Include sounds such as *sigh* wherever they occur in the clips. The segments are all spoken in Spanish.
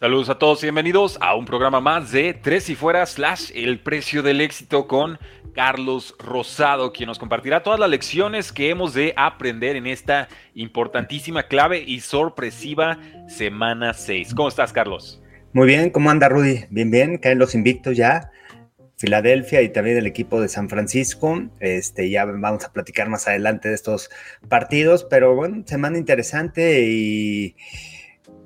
Saludos a todos y bienvenidos a un programa más de Tres y Fuera slash El Precio del Éxito con Carlos Rosado, quien nos compartirá todas las lecciones que hemos de aprender en esta importantísima, clave y sorpresiva semana 6. ¿Cómo estás, Carlos? Muy bien, ¿cómo anda Rudy? Bien, bien, caen los invictos ya. Filadelfia y también el equipo de San Francisco. Este, ya vamos a platicar más adelante de estos partidos, pero bueno, semana interesante y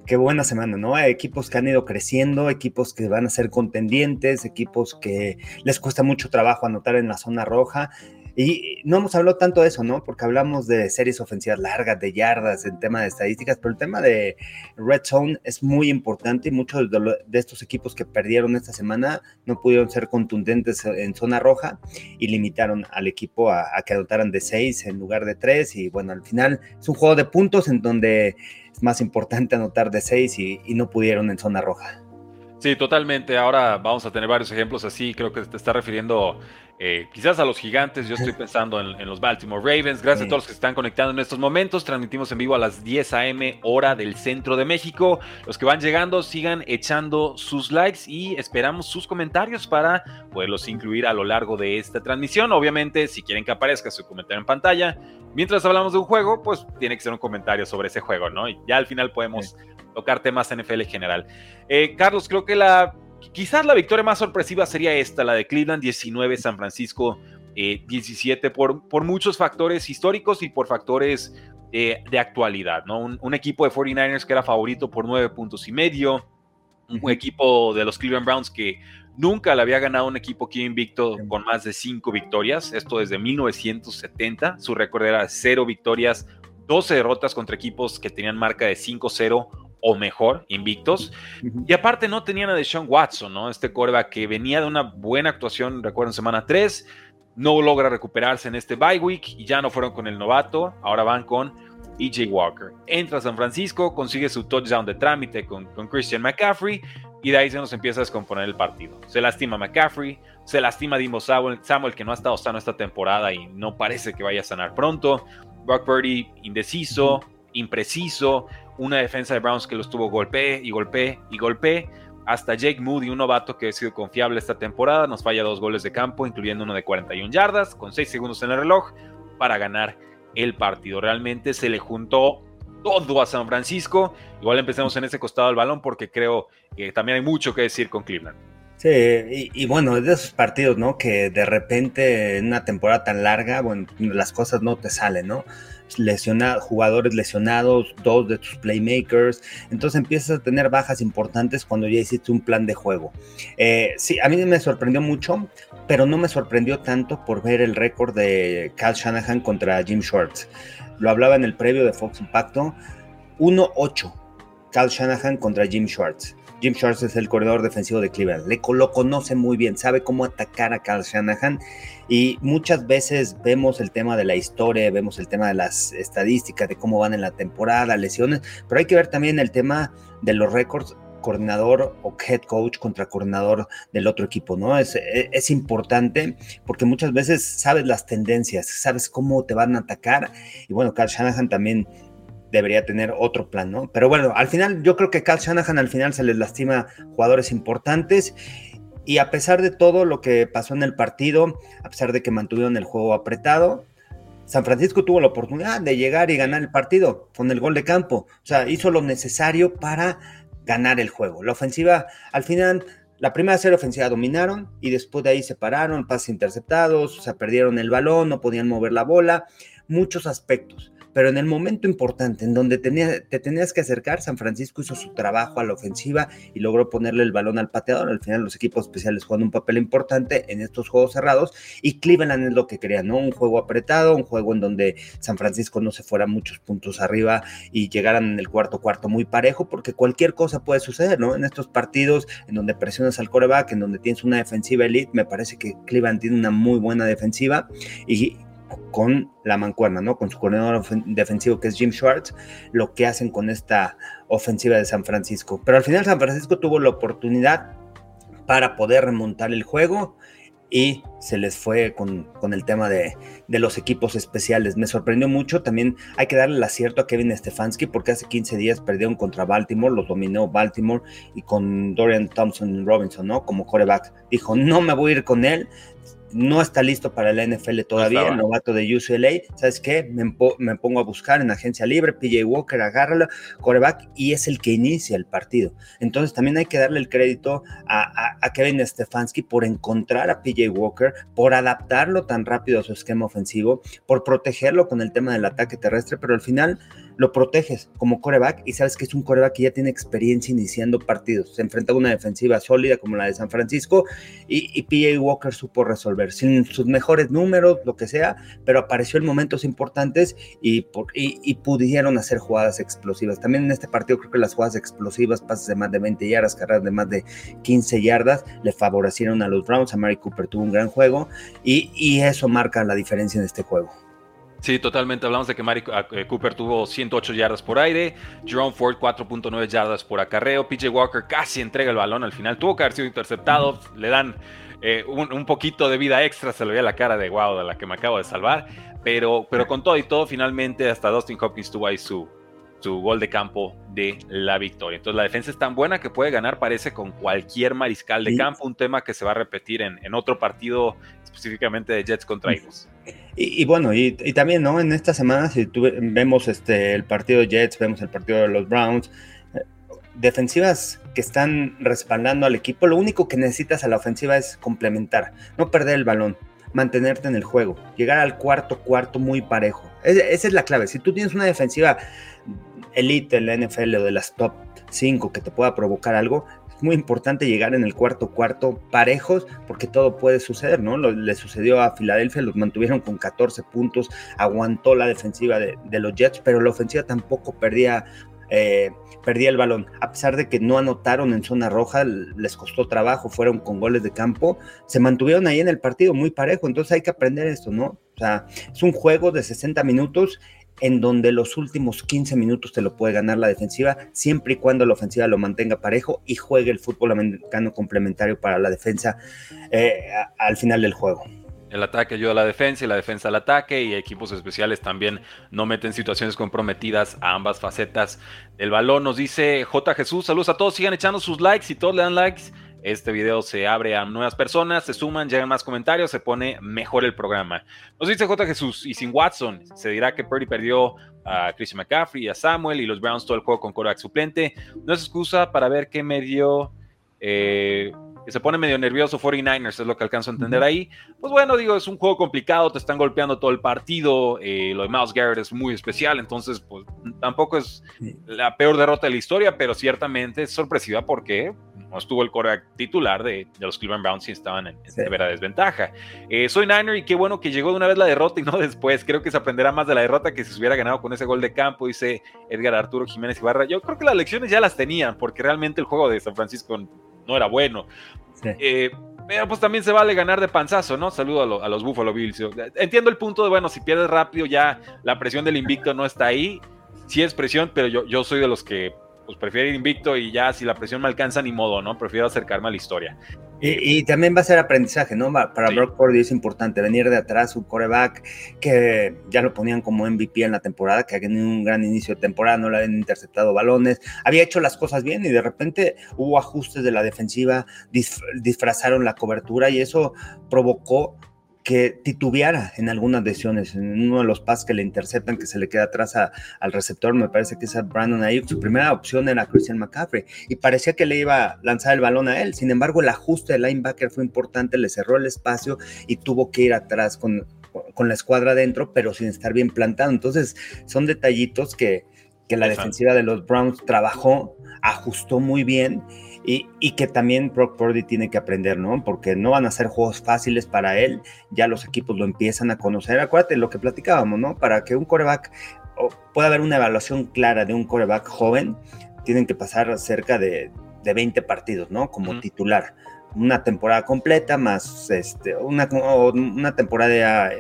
qué buena semana, ¿no? Hay equipos que han ido creciendo, equipos que van a ser contendientes, equipos que les cuesta mucho trabajo anotar en la zona roja. Y no hemos hablado tanto de eso, ¿no? Porque hablamos de series ofensivas largas, de yardas, en tema de estadísticas, pero el tema de Red Zone es muy importante y muchos de, estos equipos que perdieron esta semana no pudieron ser contundentes en zona roja y limitaron al equipo a, que anotaran de seis en lugar de tres. Y bueno, al final es un juego de puntos en donde más importante anotar de seis y, no pudieron en zona roja. Sí, totalmente. Ahora vamos a tener varios ejemplos así. Creo que te está refiriendo eh, quizás a los gigantes. Yo estoy pensando en, los Baltimore Ravens. Gracias a todos los que se están conectando en estos momentos. Transmitimos en vivo a las 10 a.m. hora del centro de México. Los que van llegando, sigan echando sus likes y esperamos sus comentarios para poderlos incluir a lo largo de esta transmisión. Obviamente, si quieren que aparezca su comentario en pantalla, mientras hablamos de un juego, pues tiene que ser un comentario sobre ese juego, ¿no? Y ya al final podemos tocar temas NFL en general. Eh, Carlos, creo que la quizás la victoria más sorpresiva sería esta, la de Cleveland 19, San Francisco 17, eh, por, por, muchos factores históricos y por factores eh, de actualidad, ¿no? Un, equipo de 49ers que era favorito por nueve puntos y medio, un equipo de los Cleveland Browns que nunca le había ganado un equipo aquí invicto con más de cinco victorias, esto desde 1970, su récord era cero victorias, 12 derrotas contra equipos que tenían marca de 5-0 o mejor, invictos. Y aparte no tenían a Deshaun Watson, ¿no? Este coreback que venía de una buena actuación, recuerdo, semana 3, no logra recuperarse en este bye week y ya no fueron con el novato, ahora van con EJ Walker. Entra a San Francisco, consigue su touchdown de trámite con, con Christian McCaffrey y de ahí se nos empieza a descomponer el partido. Se lastima McCaffrey, se lastima Dimo Samuel, Samuel que no ha estado sano esta temporada y no parece que vaya a sanar pronto. Brock Purdy indeciso, impreciso, una defensa de Browns que lo estuvo golpe y golpe y golpe. Hasta Jake Moody, un novato que ha sido confiable esta temporada, nos falla dos goles de campo, incluyendo uno de 41 yardas, con 6 segundos en el reloj, para ganar el partido. Realmente se le juntó todo a San Francisco. Igual empecemos en ese costado del balón porque creo que también hay mucho que decir con Cleveland. Sí, y, bueno, es de esos partidos, ¿no? Que de repente en una temporada tan larga, bueno, las cosas no te salen, ¿no? Lesionados, jugadores lesionados, dos de tus playmakers, entonces empiezas a tener bajas importantes cuando ya hiciste un plan de juego. Eh, sí, a mí me sorprendió mucho, pero no me sorprendió tanto por ver el récord de Cal Shanahan contra Jim Schwartz. Lo hablaba en el previo de Fox Impacto, 1-8 Cal Shanahan contra Jim Schwartz. Jim Schwartz es el corredor defensivo de Cleveland. Le lo conoce muy bien, sabe cómo atacar a Cal Shanahan. Y muchas veces vemos el tema de la historia, vemos el tema de las estadísticas, de cómo van en la temporada, lesiones, pero hay que ver también el tema de los récords coordinador o head coach contra coordinador del otro equipo, ¿no? Es, es, importante porque muchas veces sabes las tendencias, sabes cómo te van a atacar y bueno, Cal Shanahan también debería tener otro plan, ¿no? Pero bueno, al final yo creo que Cal Shanahan al final se les lastima jugadores importantes y a pesar de todo lo que pasó en el partido, a pesar de que mantuvieron el juego apretado, San Francisco tuvo la oportunidad de llegar y ganar el partido con el gol de campo. O sea, hizo lo necesario para ganar el juego. La ofensiva, al final, la primera serie ofensiva dominaron y después de ahí se pararon, pases interceptados, o sea, perdieron el balón, no podían mover la bola, muchos aspectos pero en el momento importante, en donde te tenías que acercar, San Francisco hizo su trabajo a la ofensiva y logró ponerle el balón al pateador. Al final los equipos especiales juegan un papel importante en estos juegos cerrados y Cleveland es lo que quería, ¿no? Un juego apretado, un juego en donde San Francisco no se fuera muchos puntos arriba y llegaran en el cuarto cuarto muy parejo, porque cualquier cosa puede suceder, ¿no? En estos partidos en donde presionas al coreback, en donde tienes una defensiva elite, me parece que Cleveland tiene una muy buena defensiva y con la mancuerna, ¿no? Con su coordinador defensivo que es Jim Schwartz, lo que hacen con esta ofensiva de San Francisco. Pero al final San Francisco tuvo la oportunidad para poder remontar el juego y se les fue con, el tema de, los equipos especiales. Me sorprendió mucho. También hay que darle el acierto a Kevin Stefanski porque hace 15 días perdieron contra Baltimore, los dominó Baltimore y con Dorian Thompson Robinson, ¿no? Como coreback. Dijo, no me voy a ir con él no está listo para la NFL todavía, el novato de UCLA, ¿sabes qué? Me, pongo a buscar en agencia libre, PJ Walker, agárralo, coreback, y es el que inicia el partido. Entonces también hay que darle el crédito a, a Kevin Stefanski por encontrar a PJ Walker, por adaptarlo tan rápido a su esquema ofensivo, por protegerlo con el tema del ataque terrestre, pero al final lo proteges como coreback y sabes que es un coreback que ya tiene experiencia iniciando partidos. Se enfrenta a una defensiva sólida como la de San Francisco y, y PA Walker supo resolver sin sus mejores números, lo que sea, pero apareció en momentos importantes y, y, pudieron hacer jugadas explosivas. También en este partido creo que las jugadas explosivas, pases de más de 20 yardas, carreras de más de 15 yardas, le favorecieron a los Browns. A Mary Cooper tuvo un gran juego y, y eso marca la diferencia en este juego. Sí, totalmente. Hablamos de que Mari ah, eh, Cooper tuvo 108 yardas por aire, Jerome Ford 4.9 yardas por acarreo, PJ Walker casi entrega el balón al final, tuvo que haber sido interceptado, le dan eh, un, poquito de vida extra, se le veía la cara de wow, de la que me acabo de salvar, pero, pero con todo y todo, finalmente hasta Dustin Hopkins tuvo ahí su, su gol de campo de la victoria. Entonces la defensa es tan buena que puede ganar, parece, con cualquier mariscal de campo, un tema que se va a repetir en, en otro partido específicamente de Jets contra Eagles. Y, bueno, y, también, ¿no? En esta semana, si vemos este, el partido de Jets, vemos el partido de los Browns, eh, defensivas que están respaldando al equipo, lo único que necesitas a la ofensiva es complementar, no perder el balón, mantenerte en el juego, llegar al cuarto cuarto muy parejo. esa es la clave. Si tú tienes una defensiva elite en la NFL o de las top 5 que te pueda provocar algo, muy importante llegar en el cuarto cuarto parejos porque todo puede suceder, ¿no? le sucedió a Filadelfia, los mantuvieron con 14 puntos, aguantó la defensiva de, los Jets, pero la ofensiva tampoco perdía eh, perdía el balón. A pesar de que no anotaron en zona roja, les costó trabajo, fueron con goles de campo, se mantuvieron ahí en el partido muy parejo. Entonces hay que aprender esto, ¿no? O sea, es un juego de 60 minutos en donde los últimos 15 minutos te lo puede ganar la defensiva, siempre y cuando la ofensiva lo mantenga parejo y juegue el fútbol americano complementario para la defensa eh, al final del juego. El ataque ayuda a la defensa y la defensa al ataque y equipos especiales también no meten situaciones comprometidas a ambas facetas del balón. Nos dice J. Jesús, saludos a todos, sigan echando sus likes y todos le dan likes este video se abre a nuevas personas, se suman, llegan más comentarios, se pone mejor el programa. Nos dice J. Jesús, y sin Watson, se dirá que Purdy perdió a Christian McCaffrey a Samuel y los Browns todo el juego con quarterback suplente. No es excusa para ver qué medio... Eh, que se pone medio nervioso 49ers, es lo que alcanzo a entender ahí. Pues bueno, digo, es un juego complicado, te están golpeando todo el partido, eh, lo de Miles Garrett es muy especial, entonces pues tampoco es la peor derrota de la historia, pero ciertamente es sorpresiva porque no estuvo el coreback titular de, los Cleveland Browns y estaban en, severa desventaja. Eh, soy Niner y qué bueno que llegó de una vez la derrota y no *laughs* después. Creo que se aprenderá más de la derrota que si se hubiera ganado con ese gol de campo, dice Edgar Arturo Jiménez Ibarra. Yo creo que las lecciones ya las tenían porque realmente el juego de San Francisco no era bueno. Eh, pero pues también se vale ganar de panzazo, ¿no? Saludo a, los Buffalo Bills. Entiendo el punto de, bueno, si pierdes rápido ya la presión del invicto no está ahí. Sí es presión, pero yo, yo soy de los que pues prefiero ir invicto y ya si la presión me alcanza ni modo, ¿no? Prefiero acercarme a la historia. Y, también va a ser aprendizaje, ¿no? Para Brock Purdy es importante venir de atrás, un coreback que ya lo ponían como MVP en la temporada, que ha tenido un gran inicio de temporada, no le habían interceptado balones, había hecho las cosas bien y de repente hubo ajustes de la defensiva, disfrazaron la cobertura y eso provocó que titubeara en algunas decisiones. En uno de los pases que le interceptan, que se le queda atrás al receptor, me parece que es a Brandon Ayuk. Su primera opción era Christian McCaffrey y parecía que le iba a lanzar el balón a él. Sin embargo, el ajuste del linebacker fue importante, le cerró el espacio y tuvo que ir atrás con, con la escuadra adentro, pero sin estar bien plantado. Entonces, son detallitos que, que la defensiva de los Browns trabajó, ajustó muy bien y, que también Brock Purdy tiene que aprender, ¿no? Porque no van a ser juegos fáciles para él, ya los equipos lo empiezan a conocer. Acuérdate lo que platicábamos, ¿no? Para que un coreback pueda haber una evaluación clara de un coreback joven, tienen que pasar cerca de, 20 partidos, ¿no? Como titular. Una temporada completa más este, una, una temporada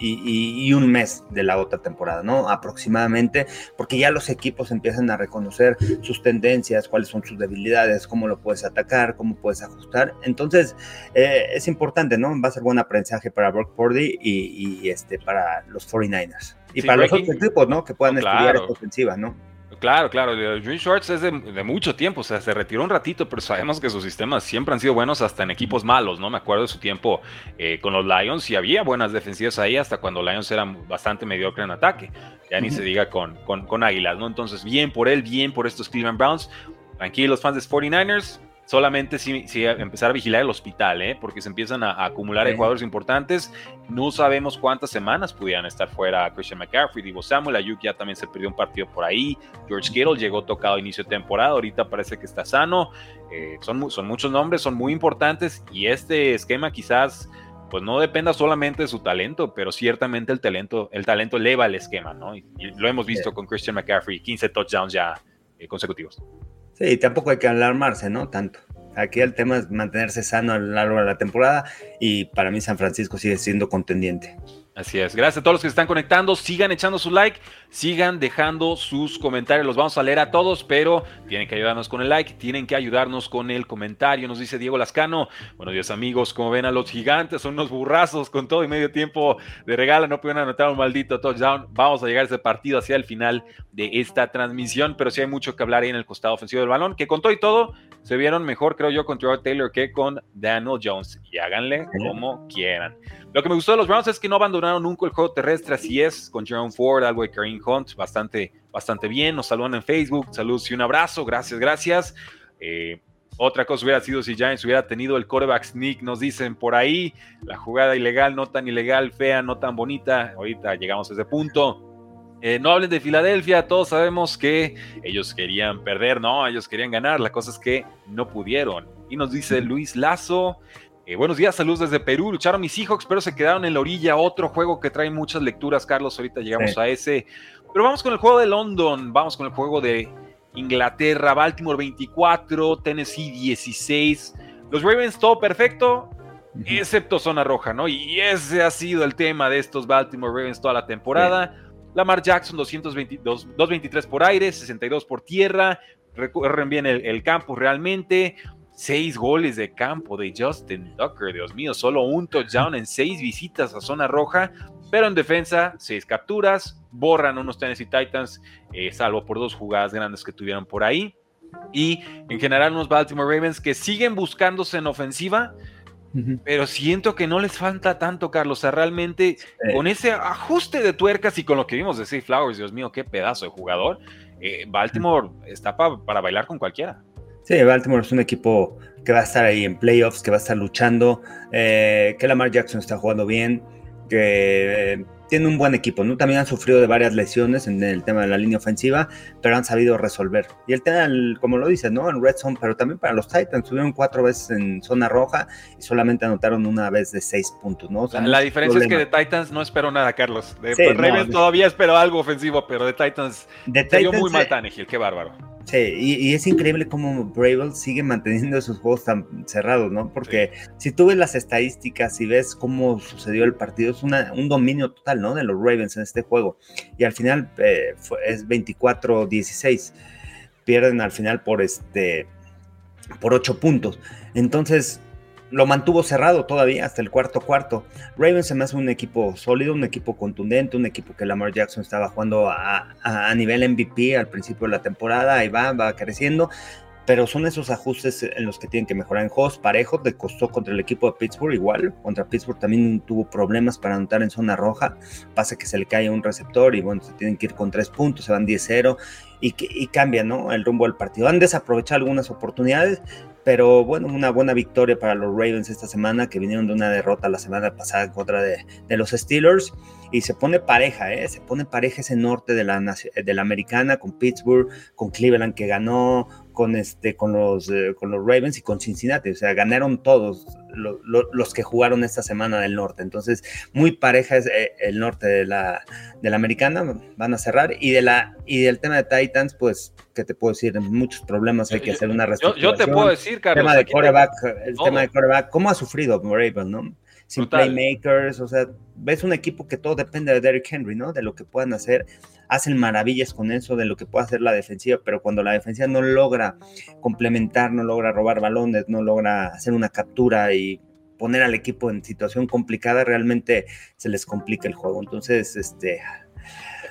y, un mes de la otra temporada, ¿no? Aproximadamente, porque ya los equipos empiezan a reconocer sus tendencias, cuáles son sus debilidades, cómo lo puedes atacar, cómo puedes ajustar. Entonces, eh, es importante, ¿no? Va a ser buen aprendizaje para Brock Purdy y, este, para los 49ers. Y para los otros equipos, ¿no? Que puedan estudiar esta ofensiva, ¿no? Claro, claro. Drew Shorts es de, mucho tiempo, o sea, se retiró un ratito, pero sabemos que sus sistemas siempre han sido buenos hasta en equipos malos, ¿no? Me acuerdo de su tiempo eh, con los Lions y había buenas defensivas ahí hasta cuando Lions eran bastante mediocre en ataque. Ya ni se diga con, con, con Águilas, ¿no? Entonces, bien por él, bien por estos Cleveland Browns. Tranquilos, fans de 49ers, solamente si, empezar a vigilar el hospital, ¿eh? porque se empiezan a, acumular jugadores importantes. No sabemos cuántas semanas pudieran estar fuera Christian McCaffrey, Divo Samuel, Ayuk ya también se perdió un partido por ahí. George Kittle llegó tocado a inicio de temporada, ahorita parece que está sano. Eh, son, son muchos nombres, son muy importantes y este esquema quizás pues no dependa solamente de su talento, pero ciertamente el talento, el talento eleva el esquema, ¿no? Y, lo hemos visto con Christian McCaffrey, 15 touchdowns ya eh, consecutivos. Sí, tampoco hay que alarmarse, ¿no? Tanto. Aquí el tema es mantenerse sano a lo largo de la temporada y para mí San Francisco sigue siendo contendiente. Así es. Gracias a todos los que se están conectando. Sigan echando su like, sigan dejando sus comentarios. Los vamos a leer a todos, pero tienen que ayudarnos con el like, tienen que ayudarnos con el comentario. Nos dice Diego Lascano. Buenos días, amigos. Como ven a los gigantes, son unos burrazos con todo y medio tiempo de regalo. No pueden anotar un maldito touchdown. Vamos a llegar a ese partido hacia el final de esta transmisión, pero sí hay mucho que hablar ahí en el costado ofensivo del balón, que con todo y todo se vieron mejor, creo yo, con Trevor Taylor que con Daniel Jones. Y háganle como quieran. Lo que me gustó de los Browns es que no abandonaron nunca el juego terrestre, así es, con Jerome Ford, algo de Kareem Hunt, bastante, bastante bien. Nos saludan en Facebook, saludos y un abrazo, gracias, gracias. Eh, otra cosa hubiera sido si Giants hubiera tenido el coreback sneak, nos dicen por ahí, la jugada ilegal, no tan ilegal, fea, no tan bonita. Ahorita llegamos a ese punto. Eh, no hablen de Filadelfia, todos sabemos que ellos querían perder, no, ellos querían ganar, la cosa es que no pudieron. Y nos dice Luis Lazo, eh, buenos días, saludos desde Perú. Lucharon mis Seahawks, pero se quedaron en la orilla. Otro juego que trae muchas lecturas, Carlos. Ahorita llegamos a ese. Pero vamos con el juego de London. Vamos con el juego de Inglaterra. Baltimore 24, Tennessee 16. Los Ravens todo perfecto, excepto zona roja, ¿no? Y ese ha sido el tema de estos Baltimore Ravens toda la temporada. Lamar Jackson 222, 223 por aire, 62 por tierra. Recorren bien el, el campo realmente. Seis goles de campo de Justin Tucker, Dios mío, solo un touchdown en seis visitas a zona roja, pero en defensa, seis capturas, borran unos Tennessee Titans, eh, salvo por dos jugadas grandes que tuvieron por ahí. Y en general unos Baltimore Ravens que siguen buscándose en ofensiva, pero siento que no les falta tanto, Carlos. O sea, realmente con ese ajuste de tuercas y con lo que vimos de Steve Flowers, Dios mío, qué pedazo de jugador, eh, Baltimore está para bailar con cualquiera. Sí, Baltimore es un equipo que va a estar ahí en playoffs, que va a estar luchando, eh, que Lamar Jackson está jugando bien, que eh, tiene un buen equipo, ¿no? También han sufrido de varias lesiones en el tema de la línea ofensiva, pero han sabido resolver. Y el tema, como lo dices, ¿no? En Red Zone, pero también para los Titans, tuvieron cuatro veces en zona roja y solamente anotaron una vez de seis puntos, ¿no? la diferencia es que de Titans no espero nada, Carlos. De Ravens todavía espero algo ofensivo, pero de Titans de se dio muy mal Tannehill, qué bárbaro. Sí, y, es increíble cómo Bravel sigue manteniendo esos juegos tan cerrados, ¿no? Porque si tú ves las estadísticas y ves cómo sucedió el partido, es un dominio total, ¿no? De los Ravens en este juego. Y al final eh, es 24-16. Pierden al final por este por 8 puntos. Entonces, lo mantuvo cerrado todavía hasta el cuarto cuarto. Ravens se me hace un equipo sólido, un equipo contundente, un equipo que Lamar Jackson estaba jugando a, nivel MVP al principio de la temporada, ahí va, va creciendo. Pero son esos ajustes en los que tienen que mejorar en juegos parejos. Le costó contra el equipo de Pittsburgh igual. Contra Pittsburgh también tuvo problemas para anotar en zona roja. Pasa que se le cae un receptor y bueno, se tienen que ir con tres puntos, se van 10-0 y, y cambia ¿no? el rumbo del partido. Han desaprovechado algunas oportunidades, pero bueno, una buena victoria para los Ravens esta semana, que vinieron de una derrota la semana pasada contra de, los Steelers. Y se pone pareja, ¿eh? se pone pareja ese norte de la, de la americana con Pittsburgh, con Cleveland que ganó, con, este, con, los, eh, con los Ravens y con Cincinnati. O sea, ganaron todos los que jugaron esta semana del norte. Entonces, muy pareja es eh, el norte de la, de la americana. Van a cerrar. Y, de la, y del tema de Titans, pues, ¿qué te puedo decir? Muchos problemas. Hay que hacer una reestructuración. Yo, te puedo decir, Carlos. El tema de coreback, el tema de coreback, ¿cómo ha sufrido Ravens, no? Sin playmakers, o sea, ves un equipo que todo depende de Derrick Henry, ¿no? De lo que puedan hacer, hacen maravillas con eso, de lo que pueda hacer la defensiva, pero cuando la defensiva no logra complementar, no logra robar balones, no logra hacer una captura y poner al equipo en situación complicada, realmente se les complica el juego. Entonces, este,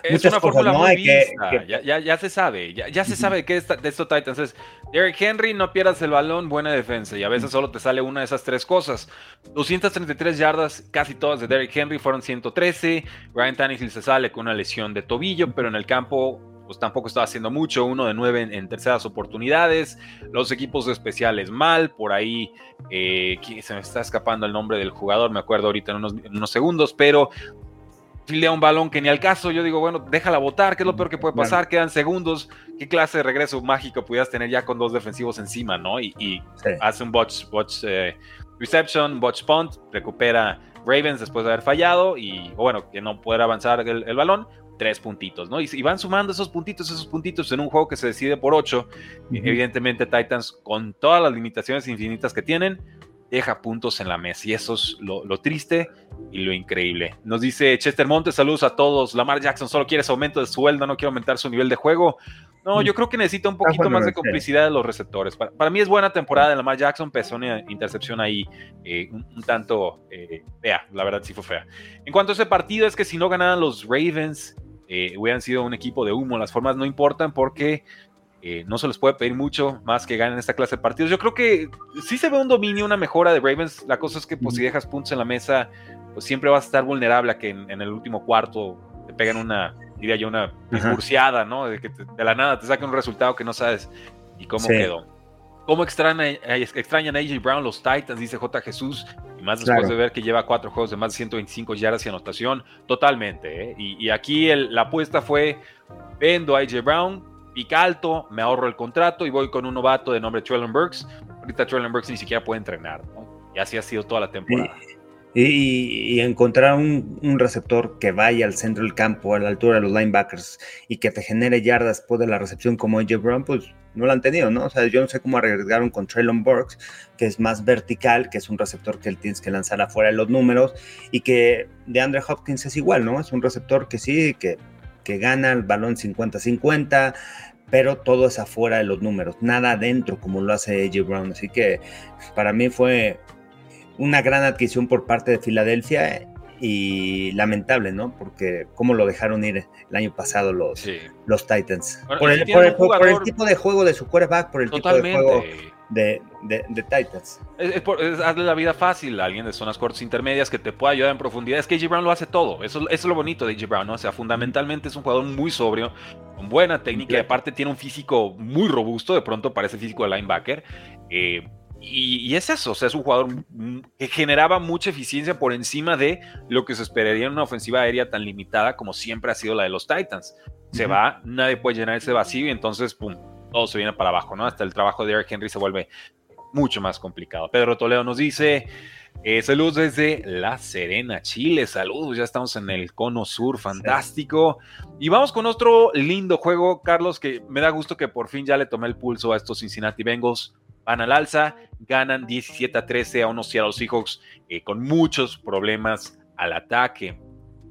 es una fórmula muy vista. Ya, se sabe, ya, se sabe que de esto Titans es Derrick Henry, no pierdas el balón, buena defensa. Y a veces solo te sale una de esas tres cosas. 233 yardas, casi todas de Derrick Henry, fueron 113. Ryan Tannehill se sale con una lesión de tobillo, pero en el campo pues tampoco estaba haciendo mucho, uno de nueve en, terceras oportunidades, los equipos especiales mal, por ahí eh, se me está escapando el nombre del jugador, me acuerdo ahorita en unos, en unos segundos, pero filea un balón que ni al caso, yo digo, bueno, déjala votar, ¿qué es lo peor que puede pasar? Quedan segundos, ¿qué clase de regreso mágico pudieras tener ya con dos defensivos encima, no? Y, hace un botch, eh, reception, botch punt, recupera Ravens después de haber fallado y, bueno, que no pueda avanzar el, balón, tres puntitos, ¿no? Y, van sumando esos puntitos, esos puntitos en un juego que se decide por ocho. Evidentemente Titans, con todas las limitaciones infinitas que tienen, deja puntos en la mesa. Y eso es lo, triste y lo increíble. Nos dice Chester Montes, saludos a todos. Lamar Jackson solo quiere ese aumento de sueldo, no quiere aumentar su nivel de juego. No, yo creo que necesita un poquito más de complicidad de los receptores. Para, mí es buena temporada de Lamar Jackson, pesó una intercepción ahí eh, un, tanto eh, fea, la verdad sí fue fea. En cuanto a ese partido, es que si no ganaran los Ravens, eh, hubieran sido un equipo de humo. Las formas no importan porque eh, no se les puede pedir mucho más que ganen esta clase de partidos. Yo creo que sí se ve un dominio, una mejora de Ravens. La cosa es que pues, si dejas puntos en la mesa, pues siempre vas a estar vulnerable a que en, el último cuarto te pegan una, diría yo, una disburciada, ¿no? De que de la nada te saquen un resultado que no sabes y cómo quedó. ¿Cómo extrañan, extrañan a AJ Brown los Titans? Dice J. Jesús. Y más después de ver que lleva cuatro juegos de más de 125 yardas y anotación. Totalmente. ¿eh? Y, aquí la apuesta fue: vendo a AJ Brown, pica alto, me ahorro el contrato y voy con un novato de nombre Traylon Burks. Ahorita Traylon Burks ni siquiera puede entrenar, ¿no? Y así ha sido toda la temporada. Y, encontrar un, receptor que vaya al centro del campo, a la altura de los linebackers y que te genere yardas después de la recepción como AJ Brown, pues no lo han tenido, ¿no? O sea, yo no sé cómo arriesgaron con Traylon Burks, que es más vertical, que es un receptor que él tienes que lanzar afuera de los números, y que de Andre Hopkins es igual, ¿no? Es un receptor que sí, que, que gana el balón 50-50, pero todo es afuera de los números, nada adentro como lo hace AJ Brown. Así que para mí fue una gran adquisición por parte de Filadelfia y lamentable, ¿no? Porque cómo lo dejaron ir el año pasado los, los Titans. por, el, tipo de juego de su quarterback, por el tipo de juego de, Titans. Es, hazle la vida fácil a alguien de zonas cortas intermedias que te pueda ayudar en profundidad. Es que AJ Brown lo hace todo. Eso, es lo bonito de AJ Brown, ¿no? O sea, fundamentalmente es un jugador muy sobrio, con buena técnica y aparte tiene un físico muy robusto. De pronto parece físico de linebacker. Eh, y, es eso, o sea, es un jugador que generaba mucha eficiencia por encima de lo que se esperaría en una ofensiva aérea tan limitada como siempre ha sido la de los Titans. Se va, nadie puede llenar ese vacío y entonces, pum, todo se viene para abajo, ¿no? Hasta el trabajo de Eric Henry se vuelve mucho más complicado. Pedro Toledo nos dice, eh, saludos desde La Serena, Chile, saludos, ya estamos en el cono sur, fantástico. Y vamos con otro lindo juego, Carlos, que me da gusto que por fin ya le tomé el pulso a estos Cincinnati Bengals. Van al alza, ganan 17 a 13 a unos Seattle Seahawks eh, con muchos problemas al ataque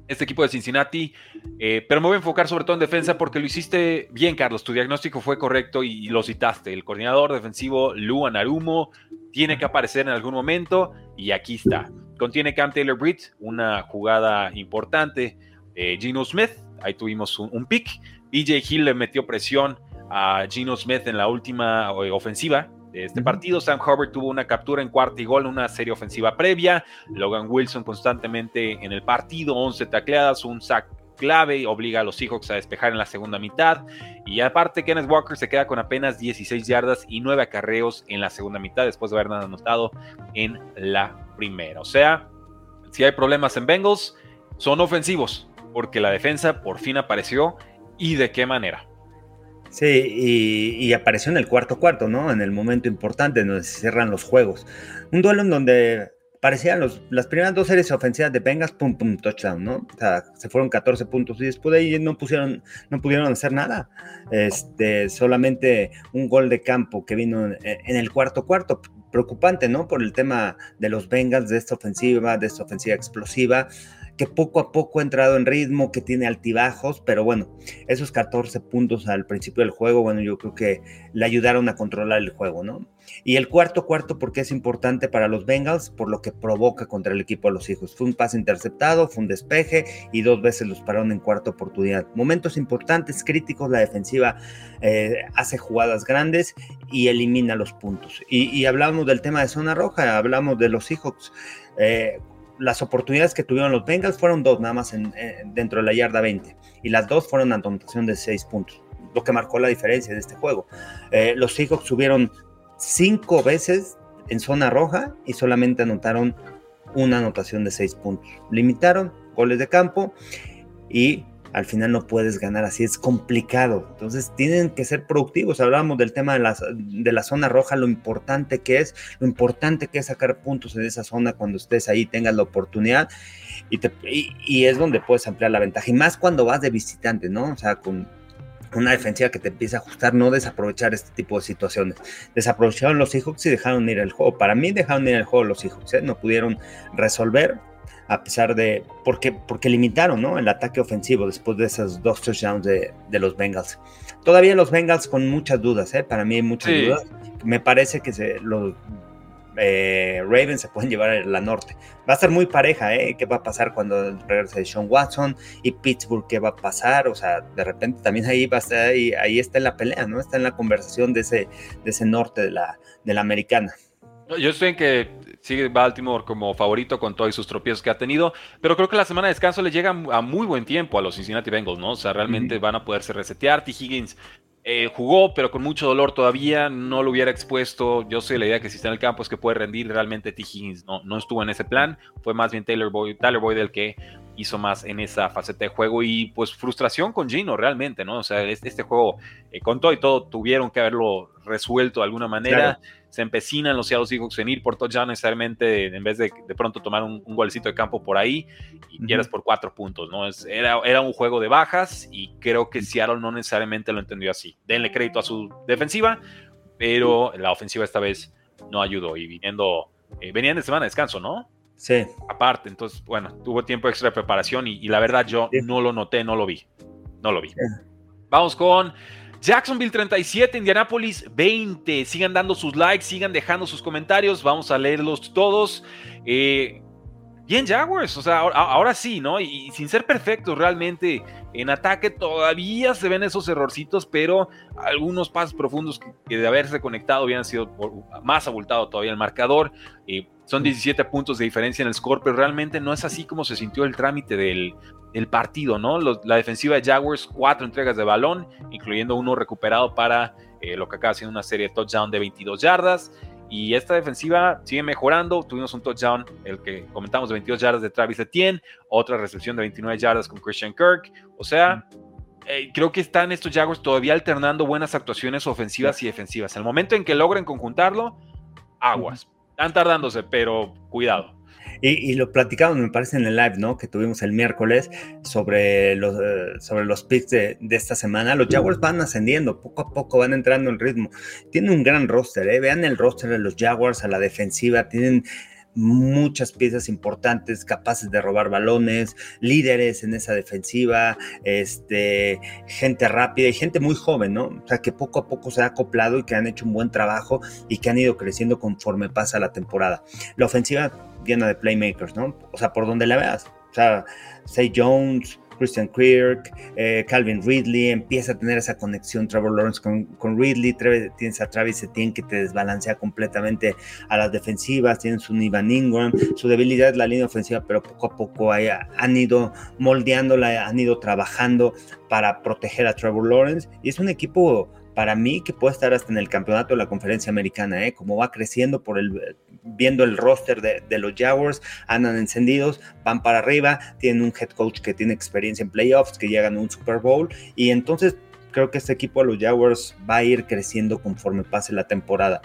este equipo de Cincinnati, eh, pero me voy a enfocar sobre todo en defensa porque lo hiciste bien, Carlos. Tu diagnóstico fue correcto y, lo citaste. El coordinador defensivo Lou Anarumo tiene que aparecer en algún momento y aquí está. Contiene Cam Taylor Britt, una jugada importante. Eh, Gino Smith, ahí tuvimos un, pick. BJ Hill le metió presión a Gino Smith en la última eh, este partido. Sam Hubbard tuvo una captura en cuarto y gol, una serie ofensiva previa. Logan Wilson constantemente en el partido, 11 tacleadas, un sack clave, obliga a los Seahawks a despejar en la segunda mitad. Y aparte, Kenneth Walker se queda con apenas 16 yardas y 9 acarreos en la segunda mitad, después de haber anotado en la primera. O sea, si hay problemas en Bengals, son ofensivos, porque la defensa por fin apareció y de qué manera. Sí, y, apareció en el cuarto cuarto, ¿no? En el momento importante donde se cierran los juegos. Un duelo en donde parecían los, las primeras dos series ofensivas de Bengals, pum, pum, touchdown, ¿no? O sea, se fueron 14 puntos y después de ahí no pusieron, no pudieron hacer nada. Este, solamente un gol de campo que vino en, el cuarto cuarto. Preocupante, ¿no? Por el tema de los Bengals, de esta ofensiva, de esta ofensiva explosiva que poco a poco ha entrado en ritmo, que tiene altibajos, pero bueno, esos 14 puntos al principio del juego, bueno, yo creo que le ayudaron a controlar el juego, ¿no? Y el cuarto cuarto, porque es importante para los Bengals, por lo que provoca contra el equipo de los hijos. Fue un pase interceptado, fue un despeje y dos veces los pararon en cuarta oportunidad. Momentos importantes, críticos, la defensiva eh, hace jugadas grandes y elimina los puntos. Y, hablamos del tema de zona roja, hablamos de los Seahawks. Eh, las oportunidades que tuvieron los Bengals fueron dos nada más en, dentro de la yarda 20 y las dos fueron anotación de 6 puntos, lo que marcó la diferencia de este juego. Eh, los Seahawks subieron cinco veces en zona roja y solamente anotaron una anotación de 6 puntos. Limitaron goles de campo y al final no puedes ganar así, es complicado. Entonces tienen que ser productivos. Hablábamos del tema de la, de la zona roja, lo importante que es, lo importante que sacar puntos en esa zona cuando estés ahí, tengas la oportunidad y, y, es donde puedes ampliar la ventaja. Y más cuando vas de visitante, ¿no? O sea, con una defensiva que te empieza a ajustar, no desaprovechar este tipo de situaciones. Desaprovecharon los Seahawks y dejaron ir el juego. Para mí dejaron ir el juego los Seahawks, ¿eh? no pudieron resolver a pesar de, porque, porque limitaron ¿no? el ataque ofensivo después de esos dos touchdowns de, de los Bengals. Todavía los Bengals con muchas dudas, ¿eh? para mí hay muchas dudas. Me parece que se, los eh, Ravens se pueden llevar a la norte. Va a ser muy pareja, ¿eh? ¿Qué va a pasar cuando regrese Sean Watson y Pittsburgh? ¿Qué va a pasar? O sea, de repente también ahí va a estar, ahí, ahí está en la pelea, ¿no? Está en la conversación de ese, de ese norte de la, de la americana. Yo estoy en que sigue Baltimore como favorito con todos sus tropiezos que ha tenido, pero creo que la semana de descanso le llega a muy buen tiempo a los Cincinnati Bengals, ¿no? O sea, realmente van a poderse resetear. T. Higgins eh, jugó, pero con mucho dolor todavía, no lo hubiera expuesto. Yo sé la idea que si está en el campo es que puede rendir. Realmente T. Higgins no, no estuvo en ese plan, fue más bien Taylor Boyd, Tyler Boyd el que hizo más en esa faceta de juego y pues frustración con Gino realmente, ¿no? O sea, este, este juego eh, con todo y todo tuvieron que haberlo resuelto de alguna manera. Se empecinan los Seattle Seahawks en ir por touchdown necesariamente en vez de de pronto tomar un, un de campo por ahí y pierdas por cuatro puntos, ¿no? Es, era, era un juego de bajas y creo que Seattle no necesariamente lo entendió así. Denle crédito a su defensiva, pero la ofensiva esta vez no ayudó y viniendo, eh, venían de semana de descanso, ¿no? Sí. Aparte, entonces, bueno, tuvo tiempo extra de preparación y, la verdad yo no lo noté, no lo vi. No lo vi. Vamos con Jacksonville 37, Indianapolis 20. Sigan dando sus likes, sigan dejando sus comentarios. Vamos a leerlos todos. Eh, bien Jaguars, o sea, ahora, sí, ¿no? Y, sin ser perfectos realmente en ataque todavía se ven esos errorcitos, pero algunos pasos profundos que, de haberse conectado habían sido más abultado todavía el marcador. Eh, son 17 puntos de diferencia en el score, pero realmente no es así como se sintió el trámite del, partido, ¿no? la defensiva de Jaguars, cuatro entregas de balón, incluyendo uno recuperado para eh, lo que acaba siendo una serie de touchdown de 22 yardas. Y esta defensiva sigue mejorando. Tuvimos un touchdown, el que comentamos de 22 yardas de Travis Etienne, otra recepción de 29 yardas con Christian Kirk. O sea, eh, creo que están estos Jaguars todavía alternando buenas actuaciones ofensivas y defensivas. El momento en que logren conjuntarlo, aguas. Están tardándose, pero cuidado. Y, lo platicamos, me parece, en el live, ¿no? Que tuvimos el miércoles sobre los, eh, sobre los picks de, esta semana. Los Jaguars van ascendiendo, poco a poco van entrando en ritmo. Tienen un gran roster, ¿eh? Vean el roster de los Jaguars a la defensiva. Tienen muchas piezas importantes, capaces de robar balones, líderes en esa defensiva, este, gente rápida y gente muy joven, ¿no? O sea, que poco a poco se ha acoplado y que han hecho un buen trabajo y que han ido creciendo conforme pasa la temporada. La ofensiva llena de playmakers, ¿no? O sea, por donde la veas. O sea, Say Jones, Christian Kirk, eh, Calvin Ridley, empieza a tener esa conexión Trevor Lawrence con, Ridley, tienes a Travis Etienne que te desbalancea completamente a las defensivas, tienes un Ivan Ingram, su debilidad es la línea ofensiva, pero poco a poco han ido moldeándola, han ido trabajando para proteger a Trevor Lawrence y es un equipo para mí que puede estar hasta en el campeonato de la conferencia americana, ¿eh? como va creciendo por el, viendo el roster de, los Jaguars, andan encendidos, van para arriba, tienen un head coach que tiene experiencia en playoffs, que llegan a un Super Bowl, y entonces creo que este equipo de los Jaguars va a ir creciendo conforme pase la temporada.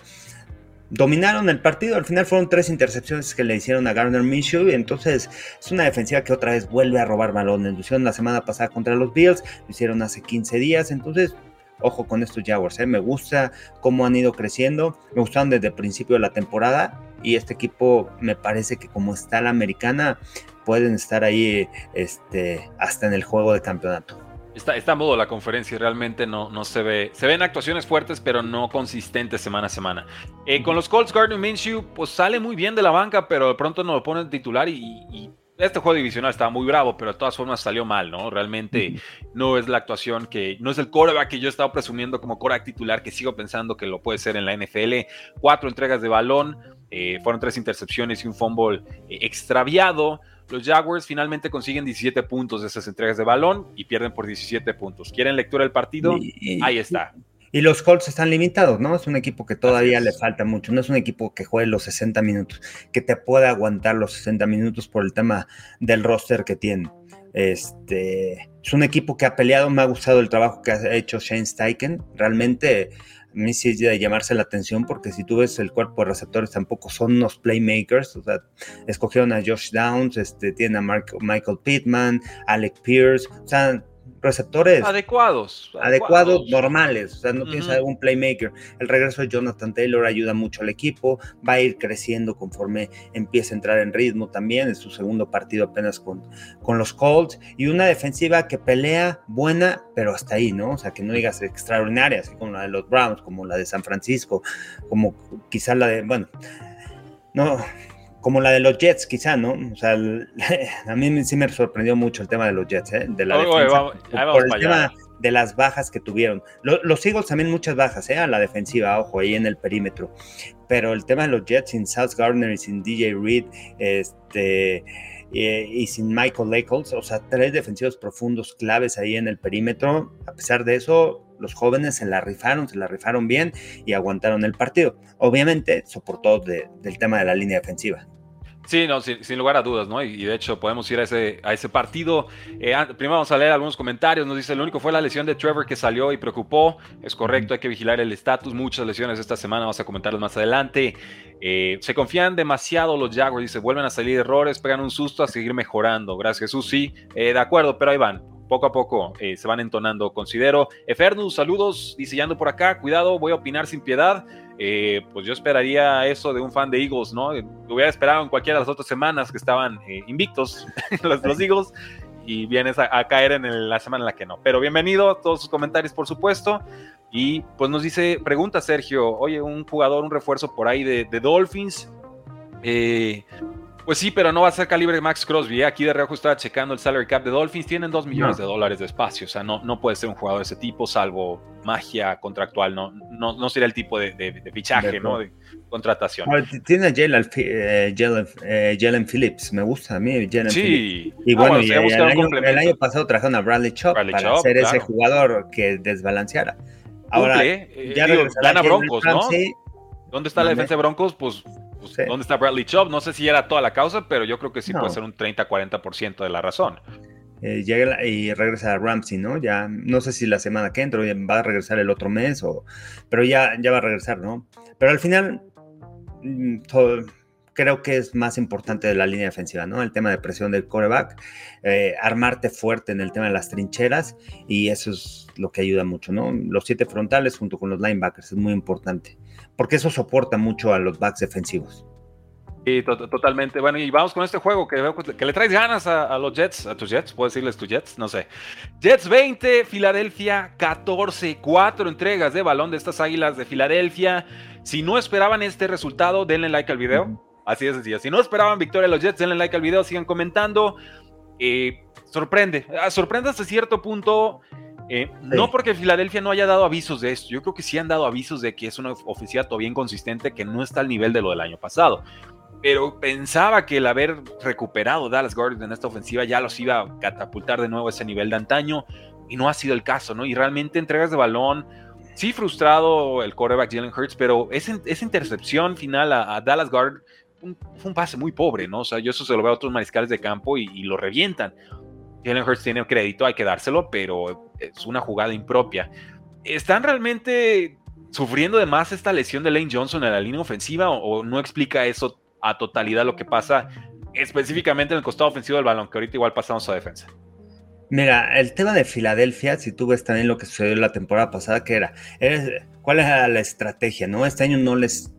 dominaron el partido. Al final fueron tres intercepciones que le hicieron a Garner Minshew. Y entonces es una defensiva que otra vez vuelve a robar balones. Lo hicieron la semana pasada contra los Bills, lo hicieron hace 15 días. Entonces, ojo con estos Jaguars. ¿eh? Me gusta cómo han ido creciendo. Me gustaron desde el principio de la temporada. Y este equipo me parece que como está la americana, pueden estar ahí este, hasta en el juego de campeonato. Está, está modo la conferencia y realmente no, no se ve. Se ven actuaciones fuertes, pero no consistentes semana a semana. Eh, con los Colts, Gardner Minshew, pues sale muy bien de la banca, pero de pronto no lo ponen titular y, este juego divisional estaba muy bravo, pero de todas formas salió mal, ¿no? Realmente no es la actuación que, no es el coreback que yo he estado presumiendo como coreback titular, que sigo pensando que lo puede ser en la NFL. Cuatro entregas de balón, eh, fueron tres intercepciones y un fumble eh, extraviado. Los Jaguars finalmente consiguen 17 puntos de esas entregas de balón y pierden por 17 puntos. ¿Quieren lectura del partido? Ahí está. Y los Colts están limitados, ¿no? Es un equipo que todavía le falta mucho. No es un equipo que juegue los 60 minutos, que te pueda aguantar los 60 minutos por el tema del roster que tiene. Este, es un equipo que ha peleado, me ha gustado el trabajo que ha hecho Shane Steichen. Realmente a mí sí es de llamarse la atención porque si tú ves el cuerpo de receptores tampoco son unos playmakers, o sea, escogieron a Josh Downs, este, tienen a Michael Pittman, Alec Pierce, o sea, receptores adecuados, adecuados, normales, o sea, no piensa un playmaker. El regreso de Jonathan Taylor ayuda mucho al equipo, va a ir creciendo conforme empieza a entrar en ritmo también, es su segundo partido apenas con, con los Colts, y una defensiva que pelea buena, pero hasta ahí, ¿no? O sea, que no digas extraordinaria, así como la de los Browns, como la de San Francisco, como quizás la de, bueno, no, como la de los Jets, quizá, ¿no? O sea, *laughs* a mí sí me sorprendió mucho el tema de los Jets, ¿eh? De la defensa, por, el tema de las bajas que tuvieron. Los, Eagles también muchas bajas, ¿eh? A la defensiva, ojo, ahí en el perímetro. Pero el tema de los Jets sin South Gardner y sin DJ Reed, este... Y, sin Michael Lakeholz, o sea, tres defensivos profundos claves ahí en el perímetro. A pesar de eso, los jóvenes se la rifaron, se la rifaron bien y aguantaron el partido. Obviamente, soportó del tema de la línea defensiva. Sí, no, sin, lugar a dudas, ¿no? Y, de hecho podemos ir a ese, a ese partido. Eh, primero vamos a leer algunos comentarios. Nos dice, lo único fue la lesión de Trevor que salió y preocupó. Es correcto, hay que vigilar el estatus. Muchas lesiones esta semana, vamos a comentarlas más adelante. Eh, se confían demasiado los Jaguars, dice, vuelven a salir errores, pegan un susto a seguir mejorando. Gracias Jesús, sí, eh, de acuerdo, pero ahí van poco a poco se van entonando, considero. Efernus, saludos, dice, por acá, cuidado, voy a opinar sin piedad. Eh, pues yo esperaría eso de un fan de Eagles, ¿no? Lo hubiera esperado en cualquiera de las otras semanas que estaban eh, invictos *laughs* los, los, Eagles y vienes a, caer en la semana en la que no. Pero bienvenido todos sus comentarios, por supuesto. Y pues nos dice, pregunta Sergio, oye, un jugador, un refuerzo por ahí de, de Dolphins. Eh, pues sí, pero no va a ser calibre Max Crosby. ¿eh? Aquí de reojo estaba checando el salary cap de Dolphins. Tienen 2 millones de dólares de espacio. O sea, no, no puede ser un jugador de ese tipo, salvo magia contractual. No, no, no sería el tipo de, de, fichaje, ¿no? De contratación. tiene a Jalen, eh, eh, Phillips. Me gusta a mí, Jalen sí. Y ah, bueno, el, año, pasado trajeron a Bradley Chop para ser ese jugador que desbalanceara. Ahora, ya gana Broncos, ¿no? ¿Dónde está la defensa de Broncos? Pues pues, ¿dónde está Bradley Chubb? No sé si era toda la causa, pero yo creo que sí puede ser un 30-40% de la razón. Eh, llega y regresa a Ramsey, ¿no? Ya no sé si la semana que entra va a regresar el otro mes, o, pero ya, ya va a regresar, ¿no? Pero al final, mm, creo que es más importante de la línea defensiva, ¿no? El tema de presión del coreback, eh, armarte fuerte en el tema de las trincheras, y eso es lo que ayuda mucho, ¿no? Los siete frontales junto con los linebackers es muy importante porque eso soporta mucho a los backs defensivos. Sí, totalmente. Bueno, y vamos con este juego que, que le traes ganas a, los Jets, a tus Jets, ¿puedo decirles tus Jets? No sé. Jets 20, Filadelfia 14, cuatro entregas de balón de estas águilas de Filadelfia. Si no esperaban este resultado, denle like al video. Así de sencillo. Si no esperaban victoria de los Jets, denle like al video, sigan comentando. Eh, sorprende, ah, sorprende hasta cierto punto eh, no porque Filadelfia no haya dado avisos de esto, yo creo que sí han dado avisos de que es una oficina todavía inconsistente que no está al nivel de lo del año pasado. Pero pensaba que el haber recuperado Dallas Gordon en esta ofensiva ya los iba a catapultar de nuevo a ese nivel de antaño y no ha sido el caso, ¿no? Y realmente entregas de balón, sí frustrado el quarterback Jalen Hurts, pero esa, intercepción final a, Dallas Gordon fue un pase muy pobre, ¿no? O sea, yo eso se lo veo a otros mariscales de campo y, y lo revientan. Jalen Hurts tiene crédito, hay que dárselo, pero es una jugada impropia. Están realmente sufriendo de más esta lesión de Lane Johnson en la línea ofensiva o, no explica eso a totalidad lo que pasa específicamente en el costado ofensivo del balón, que ahorita igual pasamos a defensa. Mira, el tema de Filadelfia, si tú ves también lo que sucedió la temporada pasada, que era, ¿cuál era la estrategia? ¿No? Este año no les,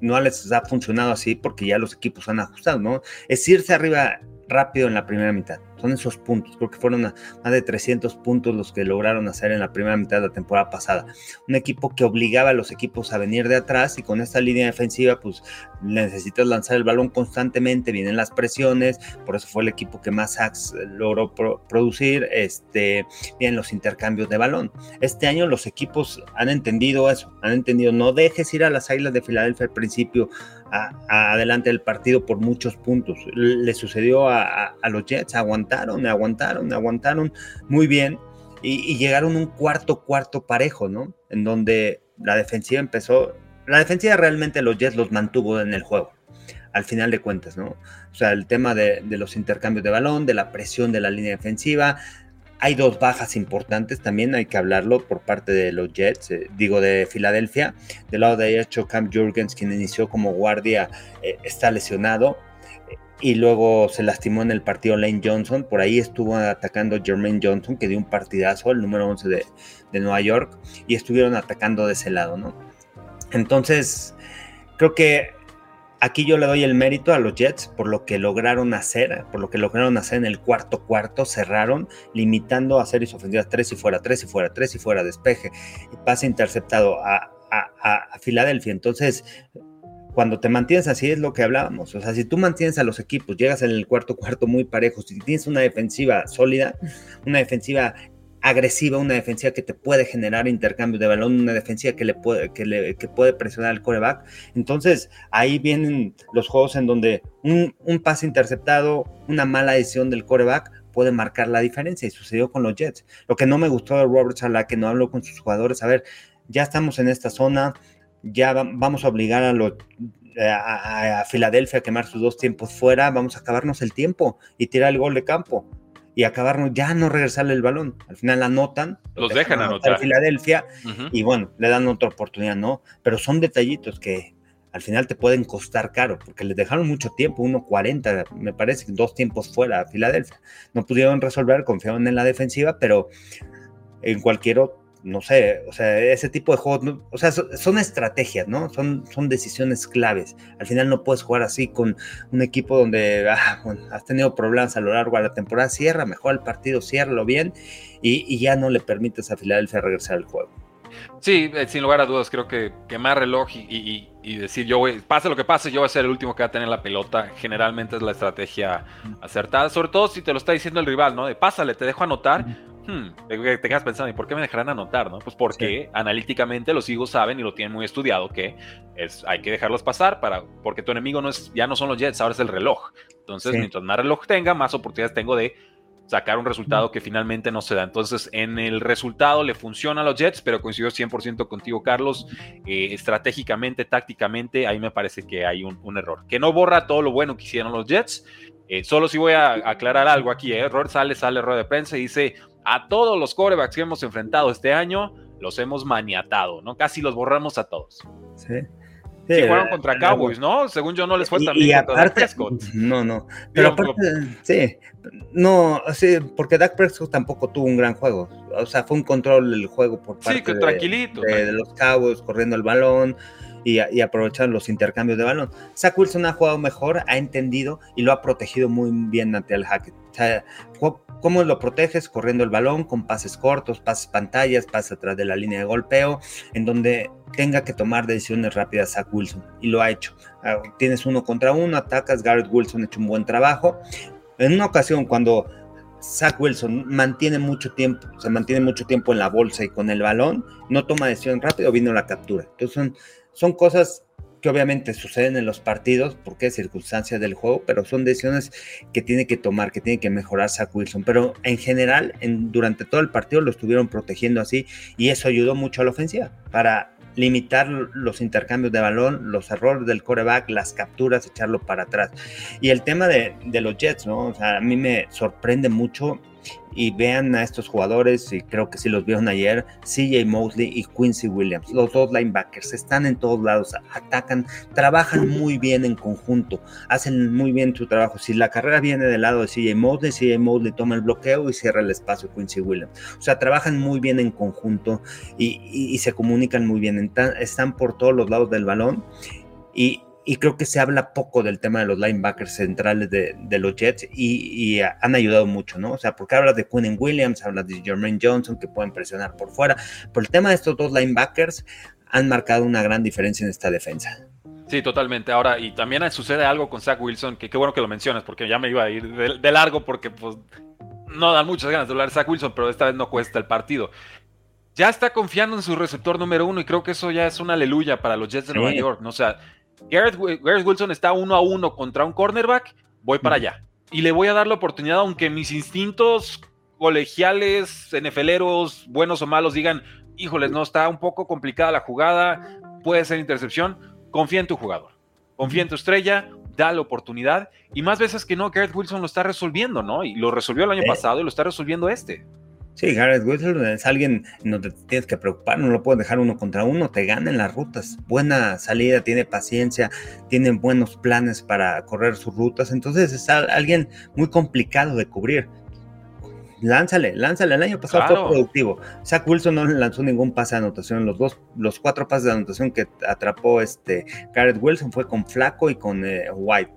no les ha funcionado así porque ya los equipos han ajustado, ¿no? Es irse arriba rápido en la primera mitad son esos puntos. Creo que fueron más de 300 puntos los que lograron hacer en la primera mitad de la temporada pasada. Un equipo que obligaba a los equipos a venir de atrás y con esta línea defensiva, pues necesitas lanzar el balón constantemente, vienen las presiones, por eso fue el equipo que más sacks logró producir, este, bien los intercambios de balón. Este año los equipos han entendido eso, han entendido, no dejes ir a las Águilas de Filadelfia al principio adelante del partido por muchos puntos. Le sucedió a, los Jets, aguantaron, aguantaron, aguantaron muy bien y, llegaron un cuarto, cuarto parejo, ¿no? En donde la defensiva empezó, la defensiva realmente los Jets los mantuvo en el juego, al final de cuentas, ¿no? O sea, el tema de, de los intercambios de balón, de la presión de la línea defensiva, hay dos bajas importantes también, hay que hablarlo por parte de los Jets, eh, digo de Filadelfia. Del lado de hecho, Cam Jurgens, quien inició como guardia, eh, está lesionado. Y luego se lastimó en el partido Lane Johnson. Por ahí estuvo atacando Jermaine Johnson, que dio un partidazo, el número 11 de, de Nueva York. Y estuvieron atacando de ese lado, ¿no? Entonces, creo que Aquí yo le doy el mérito a los Jets por lo que lograron hacer, por lo que lograron hacer en el cuarto cuarto, cerraron, limitando a series ofensivas tres y fuera, tres y fuera, tres y fuera, despeje, pase interceptado a, a, Filadelfia. Entonces, cuando te mantienes así es lo que hablábamos. O sea, si tú mantienes a los equipos, llegas en el cuarto cuarto muy parejos, si tienes una defensiva sólida, una defensiva agresiva, una defensiva que te puede generar intercambio de balón, una defensiva que le puede, que le, que puede presionar al coreback. Entonces, ahí vienen los juegos en donde un, pase interceptado, una mala decisión del coreback puede marcar la diferencia y sucedió con los Jets. Lo que no me gustó de Robert Sala, que no habló con sus jugadores, a ver, ya estamos en esta zona, ya vamos a obligar a los a, Filadelfia a quemar sus dos tiempos fuera, vamos a acabarnos el tiempo y tirar el gol de campo y acabarnos, ya no regresarle el balón. Al final anotan. Los dejan anotar. Filadelfia y bueno, le dan otra oportunidad, ¿no? Pero son detallitos que al final te pueden costar caro, porque les dejaron mucho tiempo, 1.40, me parece, dos tiempos fuera a Filadelfia. No pudieron resolver, confiaron en la defensiva, pero en cualquier otro no sé, o sea, ese tipo de juegos, o sea, son, estrategias, ¿no? Son, son decisiones claves. Al final no puedes jugar así con un equipo donde ah, has tenido problemas a lo largo de la temporada, cierra mejor el partido, ciérralo bien y, ya no le permites a Filadelfia regresar al juego. Sí, eh, sin lugar a dudas, creo que quemar reloj y, decir yo voy, pase lo que pase, yo voy a ser el último que va a tener la pelota, generalmente es la estrategia acertada, sobre todo si te lo está diciendo el rival, ¿no? De pásale, te dejo anotar hmm, te, quedas pensando, ¿y por qué me dejarán anotar? No? Pues porque analíticamente los hijos saben y lo tienen muy estudiado que es, hay que dejarlos pasar para, porque tu enemigo no es, ya no son los Jets, ahora es el reloj. Entonces, mientras más reloj tenga, más oportunidades tengo de sacar un resultado que finalmente no se da. Entonces, en el resultado le funciona a los Jets, pero coincido 100% contigo, Carlos. Eh, estratégicamente, tácticamente, ahí me parece que hay un, error. Que no borra todo lo bueno que hicieron los Jets. Eh, solo si voy a aclarar algo aquí. ¿eh? Error sale, sale error de prensa y dice a todos los corebacks que hemos enfrentado este año, los hemos maniatado, ¿no? Casi los borramos a todos. Sí. Sí, jugaron contra Cowboys, ¿no? Según yo no les fue tan bien contra Dak Prescott. No, no. Pero aparte, sí, no, sí, porque Dak Prescott tampoco tuvo un gran juego. O sea, fue un control del juego por parte sí, tranquilito, de, de, los Cowboys corriendo el balón y, y, los intercambios de balón. Zach Wilson ha jugado mejor, ha entendido y lo ha protegido muy bien ante el Hackett. O sea, ¿cómo lo proteges? Corriendo el balón, con pases cortos, pases pantallas, pases atrás de la línea de golpeo, en donde tenga que tomar decisiones rápidas Zach Wilson. Y lo ha hecho. Ah, tienes uno contra uno, atacas, Garrett Wilson ha hecho un buen trabajo. En una ocasión, cuando Zach Wilson mantiene mucho tiempo, se mantiene mucho tiempo en la bolsa y con el balón, no toma decisión rápido, vino la captura. Entonces son son cosas que obviamente suceden en los partidos porque es circunstancia del juego, pero son decisiones que tiene que tomar, que tiene que mejorar Zach Wilson. Pero en general, en, durante todo el partido lo estuvieron protegiendo así y eso ayudó mucho a la ofensiva para limitar los intercambios de balón, los errores del coreback, las capturas, echarlo para atrás. Y el tema de, los Jets, ¿no? O sea, a mí me sorprende mucho y vean a estos jugadores, y creo que sí los vieron ayer, CJ Mosley y Quincy Williams, los dos linebackers, están en todos lados, atacan, trabajan muy bien en conjunto, hacen muy bien su trabajo. Si la carrera viene del lado de CJ Mosley, CJ Mosley toma el bloqueo y cierra el espacio Quincy Williams. O sea, trabajan muy bien en conjunto y, se comunican muy bien, están por todos los lados del balón y y creo que se habla poco del tema de los linebackers centrales de, los Jets y, han ayudado mucho, ¿no? O sea, porque hablas de Quinn Williams, hablas de Jermaine Johnson que pueden presionar por fuera, pero el tema de estos dos linebackers han marcado una gran diferencia en esta defensa. Sí, totalmente. Ahora, y también sucede algo con Zach Wilson, que qué bueno que lo mencionas, porque ya me iba a ir de, largo, porque pues no dan muchas ganas de hablar de Zach Wilson, pero esta vez no cuesta el partido. Ya está confiando en su receptor número uno y creo que eso ya es una aleluya para los Jets de Nueva York, ¿no? O sea, Garrett, Wilson está uno a uno contra un cornerback, voy para allá. Y le voy a dar la oportunidad, aunque mis instintos colegiales, NFLeros, buenos o malos, digan, híjoles, no, está un poco complicada la jugada, puede ser intercepción, confía en tu jugador, confía en tu estrella, da la oportunidad, y más veces que no, Garrett Wilson lo está resolviendo, ¿no? Y lo resolvió el año pasado y lo está resolviendo este. Sí, Garrett Wilson es alguien en donde te tienes que preocupar, no lo puedes dejar uno contra uno, te gana en las rutas, buena salida, tiene paciencia, tiene buenos planes para correr sus rutas, entonces es alguien muy complicado de cubrir. Lánzale, lánzale, el año pasado fue productivo. Zach Wilson no lanzó ningún pase de anotación, los dos, los cuatro pases de anotación que atrapó este Garrett Wilson fue con Flaco y con eh, White.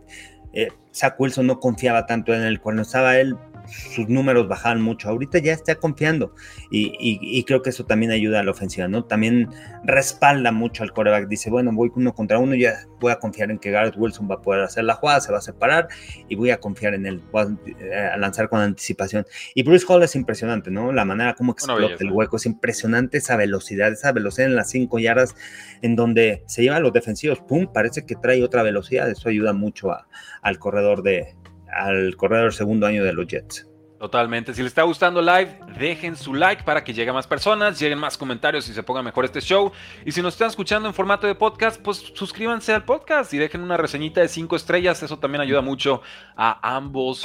Eh, Zach Wilson no confiaba tanto en él, cuando estaba él sus números bajaban mucho. Ahorita ya está confiando y, creo que eso también ayuda a la ofensiva, ¿no? También respalda mucho al coreback. Dice, bueno, voy uno contra uno, ya voy a confiar en que Garrett Wilson va a poder hacer la jugada, se va a separar y voy a confiar en él, voy a, eh, lanzar con anticipación. Y Bruce Hall es impresionante, ¿no? La manera como explota el hueco es impresionante, esa velocidad, esa velocidad en las cinco yardas en donde se llevan los defensivos, pum, parece que trae otra velocidad, eso ayuda mucho al corredor de, al corredor segundo año de los Jets. Totalmente. Si les está gustando live, dejen su like para que lleguen más personas, lleguen más comentarios y se ponga mejor este show. Y si nos están escuchando en formato de podcast, pues suscríbanse al podcast y dejen una reseñita de cinco estrellas. Eso también ayuda mucho a ambos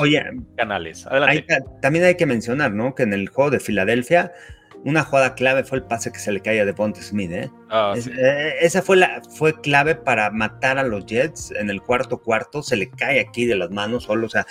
canales. Adelante. también hay que mencionar, ¿no? Que en el juego de Filadelfia una jugada clave fue el pase que se le caía de Ponte Smith. ¿eh? Ah, eh, esa fue, la, fue clave para matar a los Jets en el cuarto cuarto. Se le cae aquí de las manos solo. O sea,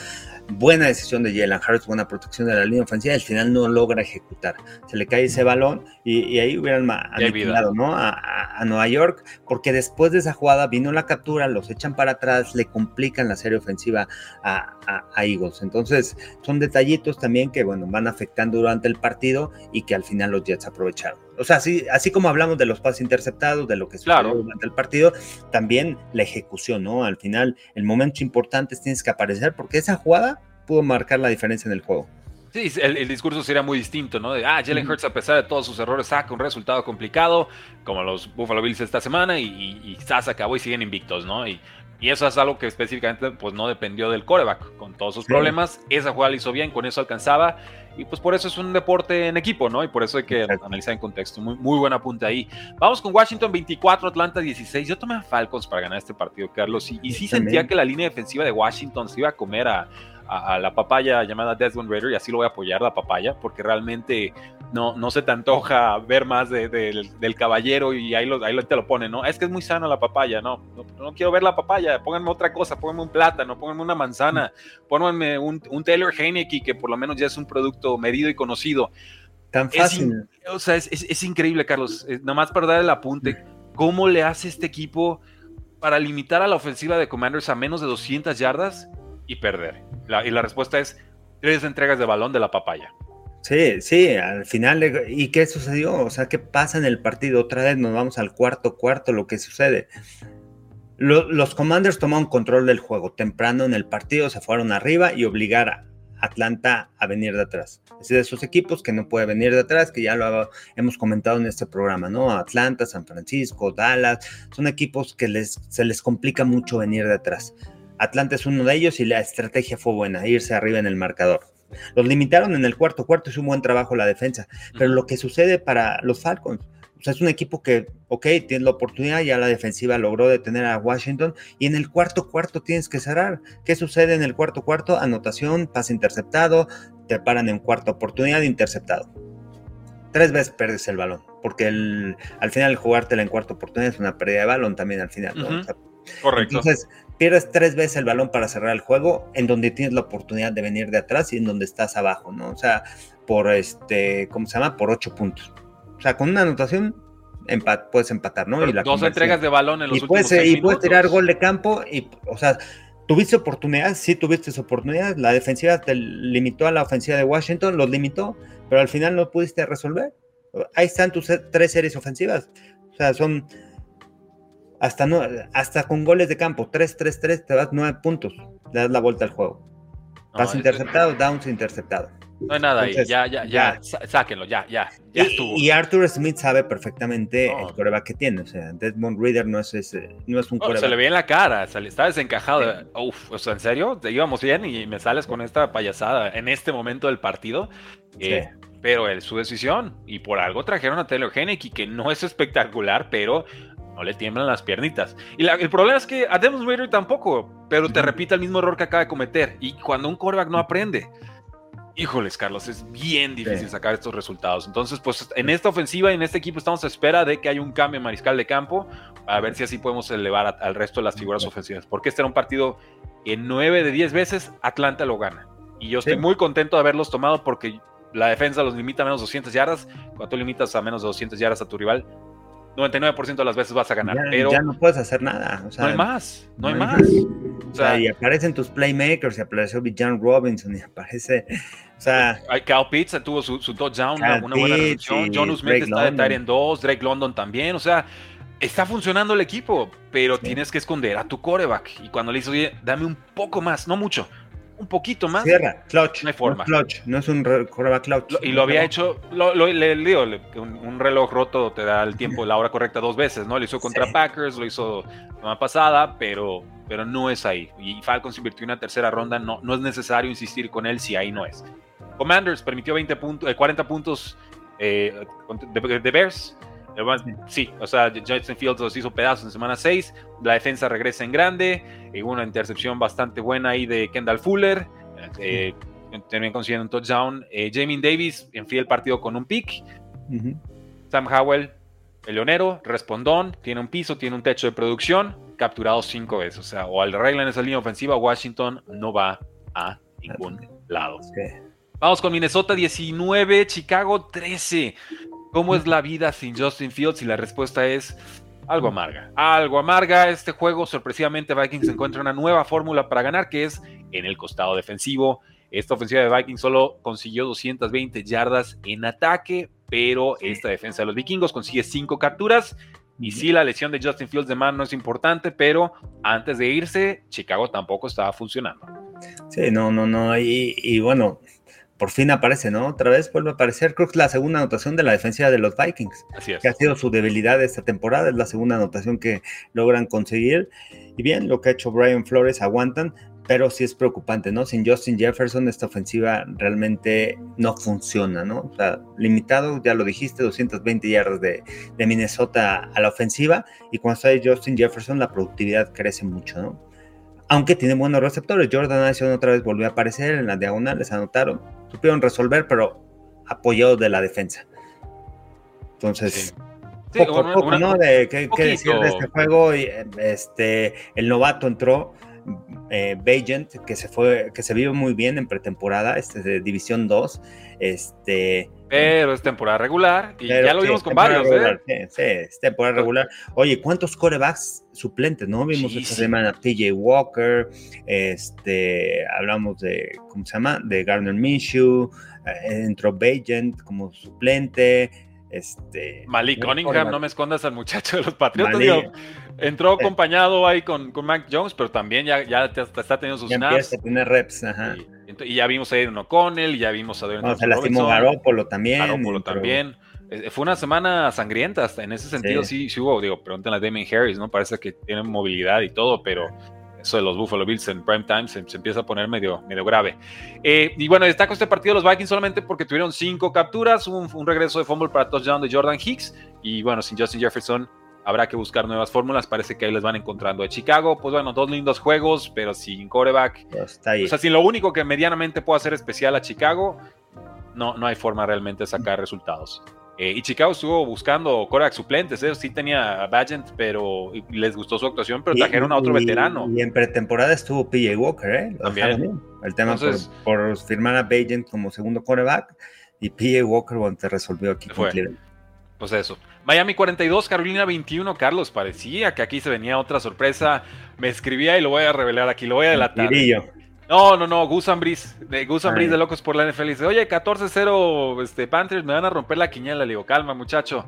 buena decisión de Jalen Harris, buena protección de la línea ofensiva. Al final no logra ejecutar. Se le cae ese balón y, ahí hubieran aniquilado ¿no? A, a, Nueva York. Porque después de esa jugada vino la captura, los echan para atrás, le complican la serie ofensiva a, a Eagles. Entonces, son detallitos también que bueno, van afectando durante el partido y que al final los Jets aprovecharon. O sea, así, así como hablamos de los pases interceptados, de lo que sucedió durante el partido, también la ejecución, ¿no? Al final, el momento importante tienes que aparecer porque esa jugada pudo marcar la diferencia en el juego. Sí, el, discurso sería muy distinto, ¿no? De, ah, Jalen Hurts, a pesar de todos sus errores, saca un resultado complicado, como los Buffalo Bills esta semana, y, y, y acabó y siguen invictos, ¿no? Y, y, eso es algo que específicamente pues, no dependió del coreback, con todos sus problemas. Esa jugada la hizo bien, con eso alcanzaba. Y pues por eso es un deporte en equipo, ¿no? Y por eso hay que analizar en contexto. Muy, muy buena punta ahí. Vamos con Washington 24, Atlanta 16. Yo tomé a Falcons para ganar este partido, Carlos. Y, y sí sentía que la línea defensiva de Washington se iba a comer a, a, la papaya llamada Desmond Raider y así lo voy a apoyar, la papaya, porque realmente no, no se te antoja ver más del caballero y ahí, lo, ahí te lo ponen, ¿no? Es que es muy sana la papaya, no, no, quiero ver la papaya, pónganme otra cosa, pónganme un plátano, pónganme una manzana, pónganme un, un Taylor Heineke que por lo menos ya es un producto medido y conocido. Tan fácil. o sea, es, increíble, Carlos. nada más para dar el apunte, ¿cómo le hace este equipo para limitar a la ofensiva de Commanders a menos de 200 yardas y perder? Y la respuesta es tres entregas de balón de la papaya. Sí, sí, al final, ¿y qué sucedió? O sea, ¿qué pasa en el partido? Otra vez nos vamos al cuarto cuarto, lo que sucede. los Commanders tomaron control del juego temprano en el partido, se fueron arriba y obligar a Atlanta a venir de atrás. Es de esos equipos que no puede venir de atrás, que ya lo hemos comentado en este programa, ¿no? Atlanta, San Francisco, Dallas, son equipos que les, se les complica mucho venir de atrás. Atlanta es uno de ellos y la estrategia fue buena, irse arriba en el marcador. Los limitaron en el cuarto cuarto, es un buen trabajo la defensa, pero lo que sucede para los Falcons, O sea, es un equipo que, ok, tiene la oportunidad, ya la defensiva logró detener a Washington y en el cuarto cuarto tienes que cerrar. ¿Qué sucede en el cuarto cuarto? Anotación, pase interceptado, te paran en cuarta oportunidad, interceptado. Tres veces pierdes el balón, porque el, al final jugártela en cuarta oportunidad es una pérdida de balón también al final. Correcto. Entonces, pierdes tres veces el balón para cerrar el juego, en donde tienes la oportunidad de venir de atrás y en donde estás abajo, ¿no? O sea, por este, ¿cómo se llama? Por ocho puntos. O sea, con una anotación puedes empatar, ¿no? y dos entregas de balón en los y puedes, Y puedes tirar gol de campo y, o sea, tuviste oportunidad, sí tuviste oportunidad, la defensiva te limitó a la ofensiva de Washington, los limitó, pero al final no pudiste resolver. Ahí están tus tres series ofensivas. O sea, son hasta, no, hasta con goles de campo, 3-3-3, te das nueve puntos, le das la vuelta al juego. Vas interceptado, downs interceptado. No hay nada ahí, ya, ya, ya, sáquenlo, ya, ya, ya y, estuvo. Y Arthur Smith sabe perfectamente el coreback que tiene, o sea, Desmond Reader no es, ese, no es un coreback. Se le ve en la cara, se le está desencajado. Uf, o sea, ¿en serio? Íbamos bien y me sales con esta payasada en este momento del partido. Eh, pero es su decisión, y por algo trajeron a Taylor Henneke, que no es espectacular, pero no le tiemblan las piernitas. Y el problema es que a Desmond Reader tampoco, pero te repite el mismo error que acaba de cometer. Y cuando un coreback no aprende, híjoles, Carlos, es bien difícil sacar estos resultados. Entonces, pues en esta ofensiva y en este equipo estamos a espera de que haya un cambio en mariscal de campo, a ver si así podemos elevar al resto de las figuras ofensivas. Porque este era un partido que 9 de 10 veces Atlanta lo gana. Y yo estoy muy contento de haberlos tomado porque la defensa los limita a menos 200 yardas. Cuando tú limitas a menos de 200 yardas a tu rival, 99% de las veces vas a ganar. Ya, pero ya no puedes hacer nada. no hay más, no, hay, más. O sea, y aparecen tus playmakers, y apareció John Robinson, y aparece. O sea. Cal Pitts tuvo su, su touchdown, una, buena recepción. John Smith está de en 2, Drake London también. O sea, está funcionando el equipo, pero tienes que esconder a tu coreback. Y cuando le dices, oye, dame un poco más, no mucho, un poquito más. Cierra, clutch. No hay forma. clutch, no es un coreback clutch. y lo había hecho, lo, le digo, un, reloj roto te da el tiempo, la hora correcta dos veces, ¿no? Lo hizo contra Packers, lo hizo la semana pasada, pero, pero no es ahí. Y Falcons invirtió una tercera ronda, no, no es necesario insistir con él si ahí no es. Commanders permitió 20 puntos, 40 puntos eh, de, Bears. Sí, o sea, Justin Fields los hizo pedazos en semana 6. La defensa regresa en grande. Y una intercepción bastante buena ahí de Kendall Fuller. Eh, también consiguiendo un touchdown. Eh, Jamie Davis enfría el partido con un pick. Sam Howell, el leonero, respondón, tiene un piso, tiene un techo de producción, capturado cinco veces. O sea, o al en esa línea ofensiva, Washington no va a ningún lado. Vamos con Minnesota 19, Chicago 13. ¿Cómo es la vida sin Justin Fields? Y la respuesta es algo amarga. Algo amarga. Este juego, sorpresivamente, Vikings encuentra una nueva fórmula para ganar, que es en el costado defensivo. Esta ofensiva de Vikings solo consiguió 220 yardas en ataque, pero esta defensa de los vikingos consigue 5 capturas. Y sí, la lesión de Justin Fields de mano es importante, pero antes de irse, Chicago tampoco estaba funcionando. Sí, no, no, no. y bueno, por fin aparece, ¿no? Otra vez vuelve a aparecer. Creo que es la segunda anotación de la defensiva de los Vikings. Así es. Que ha sido su debilidad esta temporada. Es la segunda anotación que logran conseguir. Y bien, lo que ha hecho Brian Flores aguantan, pero sí es preocupante, ¿no? Sin Justin Jefferson, esta ofensiva realmente no funciona, ¿no? O sea, limitado, ya lo dijiste, 220 yardas de, de Minnesota a la ofensiva. Y cuando está Justin Jefferson, la productividad crece mucho, ¿no? aunque tiene buenos receptores. Jordan Addison otra vez volvió a aparecer en las diagonales, anotaron, supieron resolver, pero apoyados de la defensa. Entonces, poco, poco, ¿no? De qué, decir de este juego. Y, este, el novato entró, eh, que se fue, que se vio muy bien en pretemporada, este de División 2. Este, pero es temporada regular y ya lo vimos con varios, ¿eh? Sí, es temporada regular. Oye, ¿cuántos corebacks suplentes, no? Vimos esta semana TJ Walker, este, hablamos de, ¿cómo se llama? De Garner Minshew, eh, entró Bagent como suplente, este... Malik Cunningham, no me escondas al muchacho de los Patriotas, entró acompañado ahí con, con Mac Jones, pero también ya, ya está teniendo sus ya snaps. a tener reps, ajá. Y, ya vimos a Aaron O'Connell, ya vimos a Deontay no, Se lastimó Garoppolo también. Garoppolo también. Eh, fue una semana sangrienta, en ese sentido sí, sí, hubo, digo, pregúntenle a Damien Harris, ¿no? Parece que tiene movilidad y todo, pero eso de los Buffalo Bills en prime time se, empieza a poner medio, medio grave. Eh, y bueno, destaco este partido de los Vikings solamente porque tuvieron cinco capturas, un, un regreso de fumble para touchdown de Jordan Hicks y bueno, sin Justin Jefferson habrá que buscar nuevas fórmulas, parece que ahí les van encontrando. De Chicago, pues bueno, dos lindos juegos, pero sin coreback. Pues o sea, sin lo único que medianamente puede hacer especial a Chicago, no, no hay forma realmente de sacar resultados. Eh, y Chicago estuvo buscando coreback suplentes, ¿eh? sí tenía a Bagent, pero les gustó su actuación, pero trajeron a otro veterano. Y en pretemporada estuvo PJ Walker, ¿eh? También. El tema por, firmar a Bagent como segundo coreback y PJ Walker bueno, te resolvió aquí con Pues eso. Miami 42, Carolina 21, Carlos, parecía que aquí se venía otra sorpresa. Me escribía y lo voy a revelar aquí, lo voy a delatar. No, no, no, Gus Ambris, de Gus Ambris de Locos por la NFL. Dice, oye, 14-0 este, Panthers, me van a romper la quiñela. Le digo, calma, muchacho.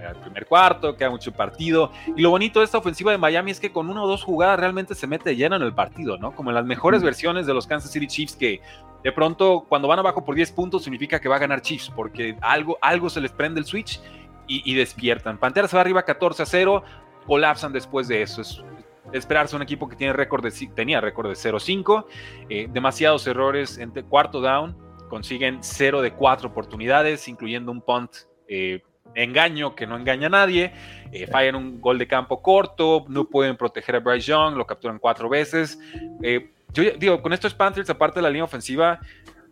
El primer cuarto, queda mucho partido. Y lo bonito de esta ofensiva de Miami es que con uno o dos jugadas realmente se mete lleno en el partido, ¿no? Como en las mejores versiones de los Kansas City Chiefs que de pronto cuando van abajo por 10 puntos significa que va a ganar Chiefs porque algo, algo se les prende el switch y, despiertan. Pantera se va arriba 14 a 0, colapsan después de eso. Es, esperarse un equipo que tiene récord de, tenía récord de 0-5, eh, demasiados errores en cuarto down, consiguen 0 de 4 oportunidades, incluyendo un punt eh, engaño que no engaña a nadie, eh, fallan un gol de campo corto, no pueden proteger a Bryce Young, lo capturan cuatro veces. yo digo, con estos Panthers, aparte de la línea ofensiva,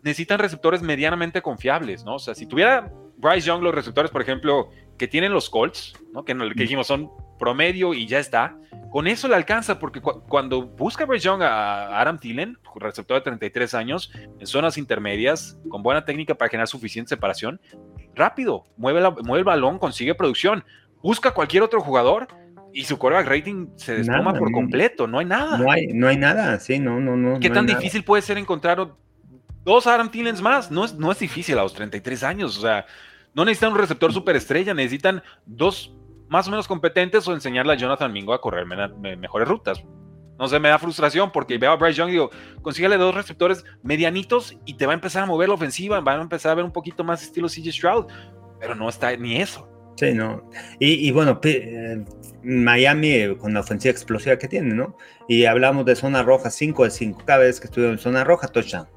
necesitan receptores medianamente confiables, ¿no? O sea, si tuviera Bryce Young los receptores, por ejemplo, que tienen los Colts, ¿no? que, que dijimos son promedio y ya está, con eso le alcanza, porque cuando busca Bryce Young a Adam Thielen, receptor de 33 años, en zonas intermedias, con buena técnica para generar suficiente separación, rápido, mueve, mueve el balón, consigue producción, busca cualquier otro jugador y su coreback rating se despoma por completo, no hay nada. No hay, no hay nada, sí, no, no, no. ¿Qué tan difícil puede ser encontrar dos Adam Thielens más? No es, no es difícil a los 33 años, o sea, no necesitan un receptor superestrella, necesitan dos más o menos competentes o enseñarle a Jonathan Mingo a correr mejores rutas. No sé, me da frustración porque veo a Bryce Young y digo, consígale dos receptores medianitos y te va a empezar a mover la ofensiva, va a empezar a ver un poquito más estilo CJ Stroud, pero no está ni eso. Sí, no. Y, bueno, eh, Miami eh, con la ofensiva explosiva que tiene, ¿no? Y hablamos de zona roja, 5 de 5. Cada vez que estuvieron en zona roja, touchdown.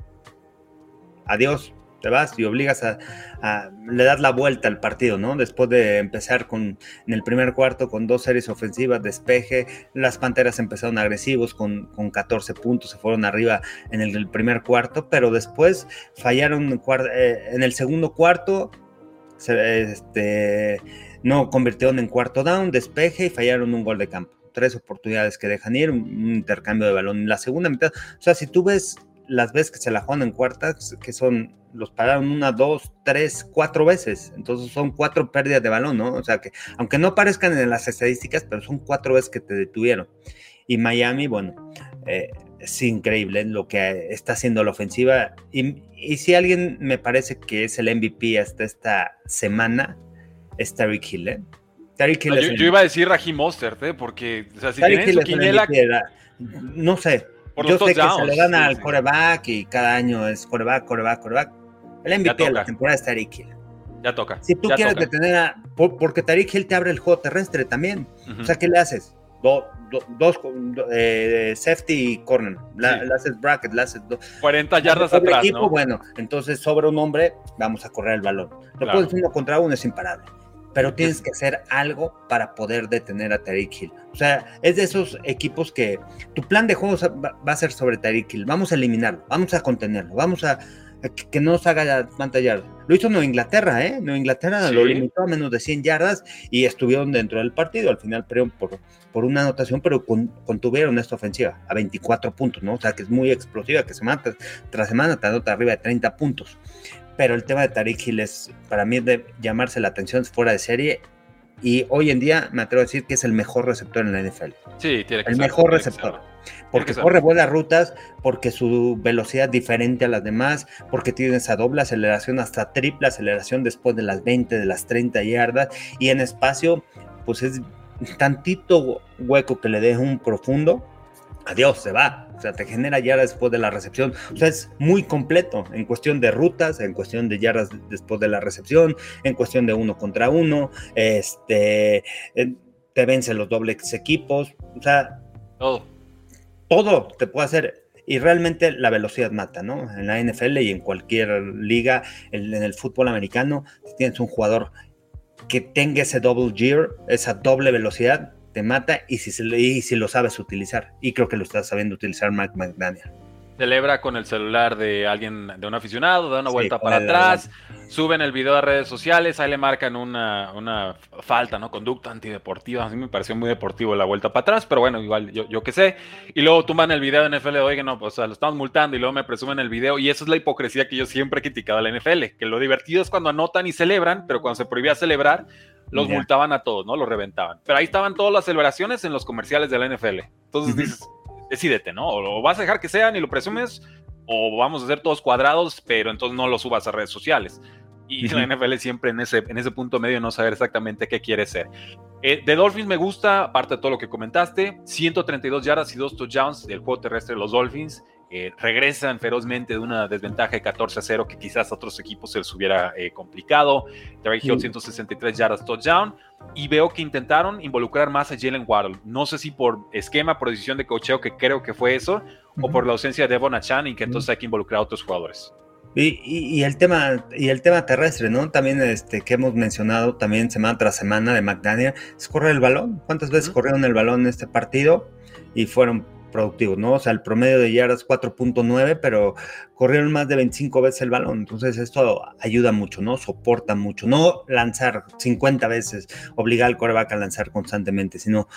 Adiós te vas y obligas a, le das la vuelta al partido, ¿no? Después de empezar con en el primer cuarto con dos series ofensivas, despeje, las Panteras empezaron agresivos con, con 14 puntos, se fueron arriba en el, primer cuarto, pero después fallaron eh, en el segundo cuarto, este, no convirtieron en cuarto down, despeje y fallaron un gol de campo. Tres oportunidades que dejan ir, un intercambio de balón en la segunda mitad. O sea, si tú ves las veces que se la juegan en cuartas, que son, los pararon una, dos, tres, cuatro veces. Entonces son cuatro pérdidas de balón, ¿no? O sea que, aunque no parezcan en las estadísticas, pero son cuatro veces que te detuvieron. Y Miami, bueno, eh, es increíble lo que está haciendo la ofensiva. Y, si alguien me parece que es el MVP hasta esta semana, es Tariq Hill, ¿eh? Hill yo, iba a decir Raheem Mostert, ¿eh? Porque, o sea, si su quinela... No sé, yo sé que se le dan al coreback y cada año es coreback, coreback, coreback. El MVP de la temporada es Tariq Hill. Ya toca. Si tú quieres detener a. porque Tariq Hill te abre el juego terrestre también. O sea, ¿qué le haces? dos eh, safety y corner. Le haces bracket, le haces 40 yardas atrás. ¿no? Bueno, entonces sobre un hombre, vamos a correr el balón. Lo puedes uno contra uno, es imparable pero tienes que hacer algo para poder detener a Tariq Hill. O sea, es de esos equipos que tu plan de juego va a ser sobre Tariq Hill. Vamos a eliminarlo, vamos a contenerlo, vamos a, que no nos haga tanta yardas. Lo hizo Nueva Inglaterra, ¿eh? Nueva Inglaterra lo limitó a menos de 100 yardas y estuvieron dentro del partido. Al final perdieron por, por una anotación, pero contuvieron esta ofensiva a 24 puntos, ¿no? O sea, que es muy explosiva, que semana tras semana te anota arriba de 30 puntos pero el tema de Tariq Hill es, para mí, de llamarse la atención fuera de serie. Y hoy en día me atrevo a decir que es el mejor receptor en la NFL. Sí, tiene que El mejor receptor. Porque corre buenas rutas, porque su velocidad es diferente a las demás, porque tiene esa doble aceleración, hasta triple aceleración después de las 20, de las 30 yardas. Y en espacio, pues es tantito hueco que le deja un profundo adiós, se va. O sea, te genera yardas después de la recepción. O sea, es muy completo en cuestión de rutas, en cuestión de yardas después de la recepción, en cuestión de uno contra uno. Este, te vencen los dobles equipos. O sea, todo. Todo te puede hacer. Y realmente la velocidad mata, ¿no? En la NFL y en cualquier liga, en el fútbol americano, si tienes un jugador que tenga ese double gear, esa doble velocidad, te mata y si, y si lo sabes utilizar. Y creo que lo está sabiendo utilizar Mike McDaniel celebra con el celular de alguien, de un aficionado, da una vuelta para atrás, suben el video a redes sociales, ahí le marcan una, una, falta, ¿no? Conducta antideportiva. A mí me pareció muy deportivo la vuelta para atrás, pero bueno, igual yo, yo qué sé. Y luego tumban el video de NFL, oigan, no, pues lo estamos multando y luego me presumen el video. Y eso es la hipocresía que yo siempre he criticado a la NFL, que lo divertido es cuando anotan y celebran, pero cuando se prohibía celebrar, los multaban a todos, ¿no? Los reventaban. Pero ahí estaban todas las celebraciones en los comerciales de la NFL. Entonces dices decídete, ¿no? O lo vas a dejar que sean y lo presumes, o vamos a hacer todos cuadrados, pero entonces no lo subas a redes sociales. Y la NFL siempre en ese, en ese punto medio no saber exactamente qué quiere ser. Eh, de Dolphins me gusta, aparte de todo lo que comentaste, 132 yardas y 2 touchdowns del juego terrestre de los Dolphins. Eh, regresan ferozmente de una desventaja de 14 a 0 que quizás a otros equipos se les hubiera eh, complicado. Terry Hill, 163 yardas touchdown. Y veo que intentaron involucrar más a Jalen Waddle. No sé si por esquema, por decisión de cocheo, que creo que fue eso, o por la ausencia de Devon Achan y que entonces hay que involucrar a otros jugadores. Y, el tema y el tema terrestre, ¿no? También este que hemos mencionado también semana tras semana de McDaniel es correr el balón. ¿Cuántas veces corrieron el balón en este partido? Y fueron productivos, ¿no? O sea, el promedio de yardas 4.9, pero corrieron más de 25 veces el balón. Entonces, esto ayuda mucho, ¿no? Soporta mucho. No lanzar 50 veces, obligar al coreback a lanzar constantemente, sino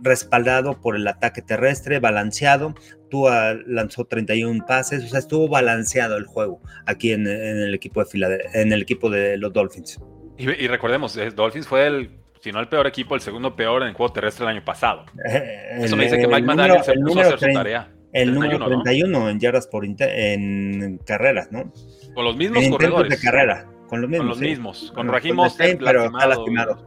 respaldado por el ataque terrestre, balanceado. Tú lanzó 31 pases, o sea, estuvo balanceado el juego aquí en, el equipo de en el equipo de los Dolphins. Y, y recordemos, eh, Dolphins fue el si no el peor equipo, el segundo peor en el juego terrestre el año pasado. Eh, Eso me dice que Mike McDaniel se puso a hacer su tarea. El número 31 en yardas por en carreras, ¿no? Con los mismos corredores. de carrera, con los mismos. Con los mismos. Con Raheem pero está lastimado.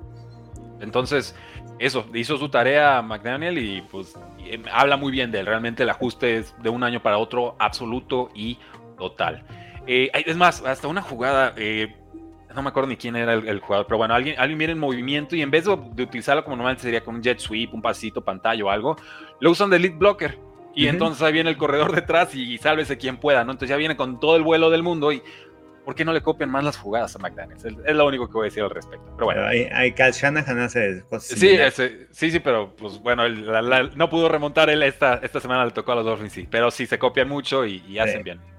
Entonces, eso, hizo su tarea McDaniel y pues eh, habla muy bien de él. Realmente el ajuste es de un año para otro absoluto y total. Eh, es más, hasta una jugada, eh, no me acuerdo ni quién era el, jugador, pero bueno, alguien, alguien viene en movimiento y en vez de, utilizarlo como normalmente sería con un jet sweep, un pasito, pantalla o algo, lo usan de lead blocker. Y entonces ahí viene el corredor detrás y sálvese quien pueda, ¿no? Entonces ya viene con todo el vuelo del mundo y ¿por qué no le copian más las jugadas a McDaniels? Es, lo único que voy a decir al respecto. Pero bueno. hay, Cal Shanahan hace cosas sí, sí, sí, pero pues bueno, no pudo remontar él esta, esta semana, le tocó a los Dolphins, sí. Pero sí, se copian mucho y, hacen bien.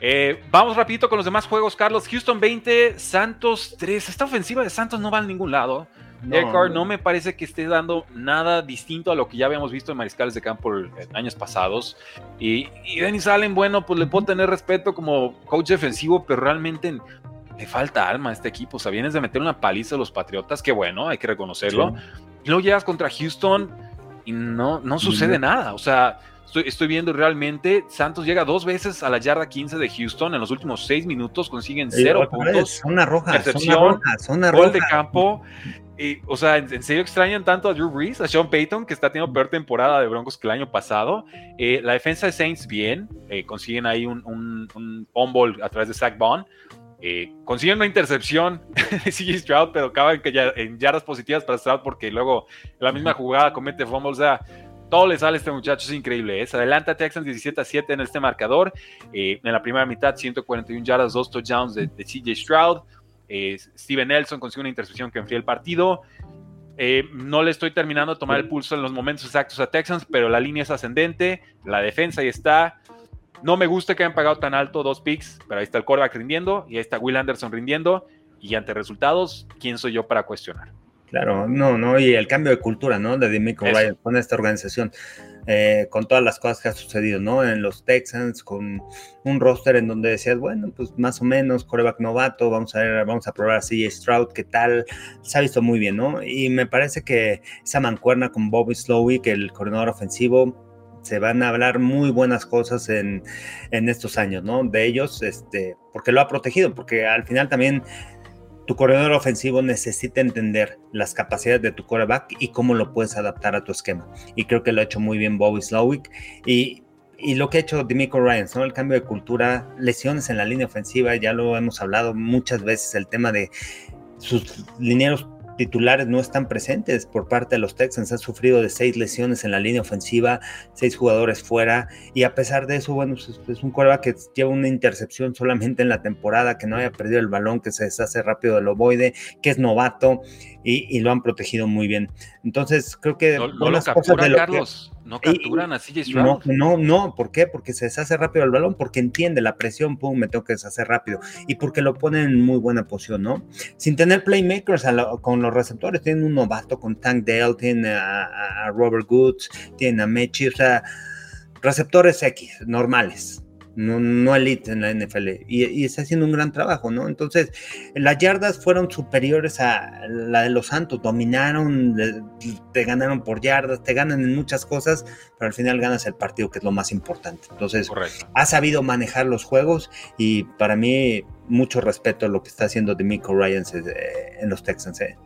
Eh, vamos rapidito con los demás juegos, Carlos. Houston 20, Santos 3. Esta ofensiva de Santos no va a ningún lado. No, no me parece que esté dando nada distinto a lo que ya habíamos visto en Mariscales de Campo en años pasados. Y, y Dennis Allen, bueno, pues le puedo tener respeto como coach defensivo, pero realmente le falta alma a este equipo. O sea, vienes de meter una paliza a los Patriotas, que bueno, hay que reconocerlo. Y luego llegas contra Houston y no, no sucede nada. O sea, Estoy, viendo realmente, Santos llega dos veces a la yarda 15 de Houston en los últimos seis minutos, consiguen cero puntos. Una roja, zona gol de campo. Y, o sea, ¿en, serio extrañan tanto a Drew Brees, a Sean Payton, que está teniendo peor temporada de Broncos que el año pasado? Eh, la defensa de Saints bien, eh, consiguen ahí un, un, un a través de Zach Bond. Eh, consiguen una intercepción *laughs* de CJ Stroud, pero acaban en yardas positivas para Stroud porque luego la misma jugada comete fumble. O sea, todo le sale a este muchacho, es increíble. ¿eh? Adelanta Texans 17 a 7 en este marcador. Eh, en la primera mitad, 141 yardas, dos touchdowns de, CJ Stroud. Eh, Steven Nelson consigue una intercepción que enfría el partido. no le estoy terminando de tomar el pulso en los momentos exactos a Texans, pero la línea es ascendente. La defensa ahí está. No me gusta que hayan pagado tan alto dos picks, pero ahí está el quarterback rindiendo y ahí está Will Anderson rindiendo. Y ante resultados, ¿quién soy yo para cuestionar? Claro, no, no, y el cambio de cultura, ¿no? De Dimico Ryan con esta organización, eh, con todas las cosas que ha sucedido, ¿no? En los Texans, con un roster en donde decías, bueno, pues más o menos, coreback novato, vamos a ver, vamos a probar a CJ Stroud, ¿qué tal? Se ha visto muy bien, ¿no? Y me parece que esa mancuerna con Bobby Slowick, el coordinador ofensivo, se van a hablar muy buenas cosas en, en estos años, ¿no? De ellos, este, porque lo ha protegido, porque al final también tu corredor ofensivo necesita entender las capacidades de tu quarterback y cómo lo puedes adaptar a tu esquema. Y creo que lo ha hecho muy bien Bobby Slowick. Y, y lo que ha hecho Demico Ryan, ¿no? el cambio de cultura, lesiones en la línea ofensiva, ya lo hemos hablado muchas veces, el tema de sus linieros titulares no están presentes por parte de los Texans. Han sufrido de seis lesiones en la línea ofensiva, seis jugadores fuera, y a pesar de eso, bueno, pues, es un cuerva que lleva una intercepción solamente en la temporada, que no haya perdido el balón, que se deshace rápido del ovoide, que es novato, y, lo han protegido muy bien. Entonces, creo que... No, lo Carlos. No capturan a CJ No, no, no, ¿por qué? Porque se deshace rápido el balón, porque entiende la presión, pum, me tengo que deshacer rápido, y porque lo ponen en muy buena posición, ¿no? Sin tener playmakers con los receptores, tienen un novato con Tank Dale, tienen a, Robert Goods, tienen a Mechi, o sea, receptores X, normales no, no elite en la NFL, y, está haciendo un gran trabajo, ¿no? Entonces, las yardas fueron superiores a la de los Santos, dominaron, te ganaron por yardas, te ganan en muchas cosas, pero al final ganas el partido, que es lo más importante. Entonces, ha sabido manejar los juegos y para mí, mucho respeto a lo que está haciendo Demico Ryan eh, en los Texans. ¿eh?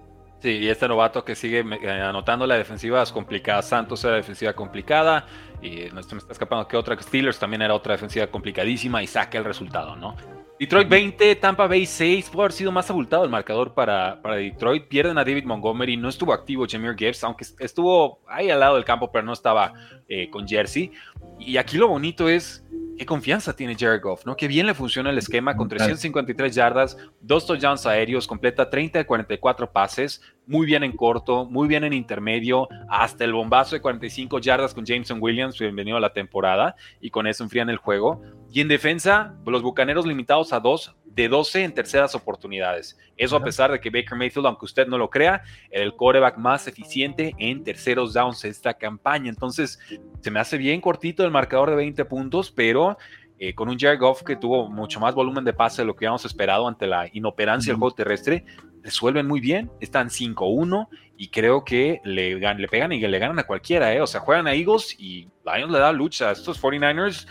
Sí, y este novato que sigue eh, anotando la defensiva es complicada. Santos era defensiva complicada y no me está escapando que otra. Steelers también era otra defensiva complicadísima y saca el resultado, ¿no? Detroit 20, Tampa Bay 6. Puede haber sido más abultado el marcador para, para Detroit. Pierden a David Montgomery. No estuvo activo Jameer Gibbs, aunque estuvo ahí al lado del campo, pero no estaba eh, con Jersey. Y aquí lo bonito es qué confianza tiene Jared Goff, ¿no? Qué bien le funciona el esquema con 353 yardas, dos touchdowns aéreos, completa 30 de 44 pases, muy bien en corto, muy bien en intermedio, hasta el bombazo de 45 yardas con Jameson Williams, bienvenido a la temporada, y con eso enfrían el juego. Y en defensa, los bucaneros limitados a dos de 12 en terceras oportunidades. Eso a pesar de que Baker Mayfield, aunque usted no lo crea, era el quarterback más eficiente en terceros downs esta campaña. Entonces, se me hace bien cortito el marcador de 20 puntos, pero eh, con un Jared Goff que tuvo mucho más volumen de pase de lo que habíamos esperado ante la inoperancia del juego terrestre, resuelven muy bien, están 5-1 y creo que le, le pegan y le ganan a cualquiera, ¿eh? o sea, juegan a Eagles y Lions le da lucha a estos 49ers.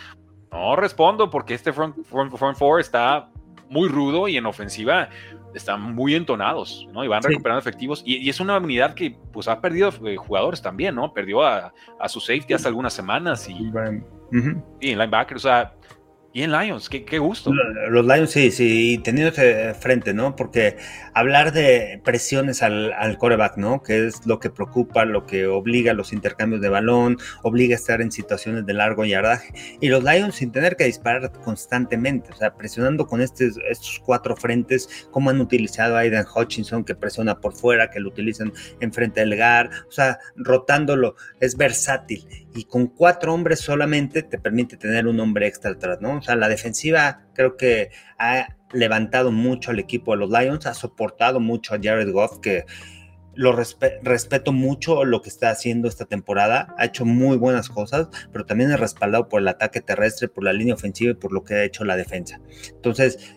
No respondo porque este front, front, front four está muy rudo y en ofensiva están muy entonados, ¿no? Y van recuperando efectivos. Y, es una unidad que pues ha perdido eh, jugadores también, ¿no? Perdió a, su safety hace algunas semanas y, y en linebacker, o sea, y en Lions, qué, qué, gusto. Los Lions, sí, sí, teniendo frente, ¿no? Porque hablar de presiones al, al, coreback, ¿no? Que es lo que preocupa, lo que obliga a los intercambios de balón, obliga a estar en situaciones de largo yardaje. Y los Lions sin tener que disparar constantemente, o sea, presionando con estos, estos cuatro frentes, como han utilizado a Aiden Hutchinson, que presiona por fuera, que lo utilizan enfrente del GAR, o sea, rotándolo, es versátil. Y con cuatro hombres solamente te permite tener un hombre extra atrás, ¿no? O sea, la defensiva creo que ha levantado mucho al equipo de los Lions, ha soportado mucho a Jared Goff, que lo respeto mucho lo que está haciendo esta temporada, ha hecho muy buenas cosas, pero también es respaldado por el ataque terrestre, por la línea ofensiva y por lo que ha hecho la defensa. Entonces,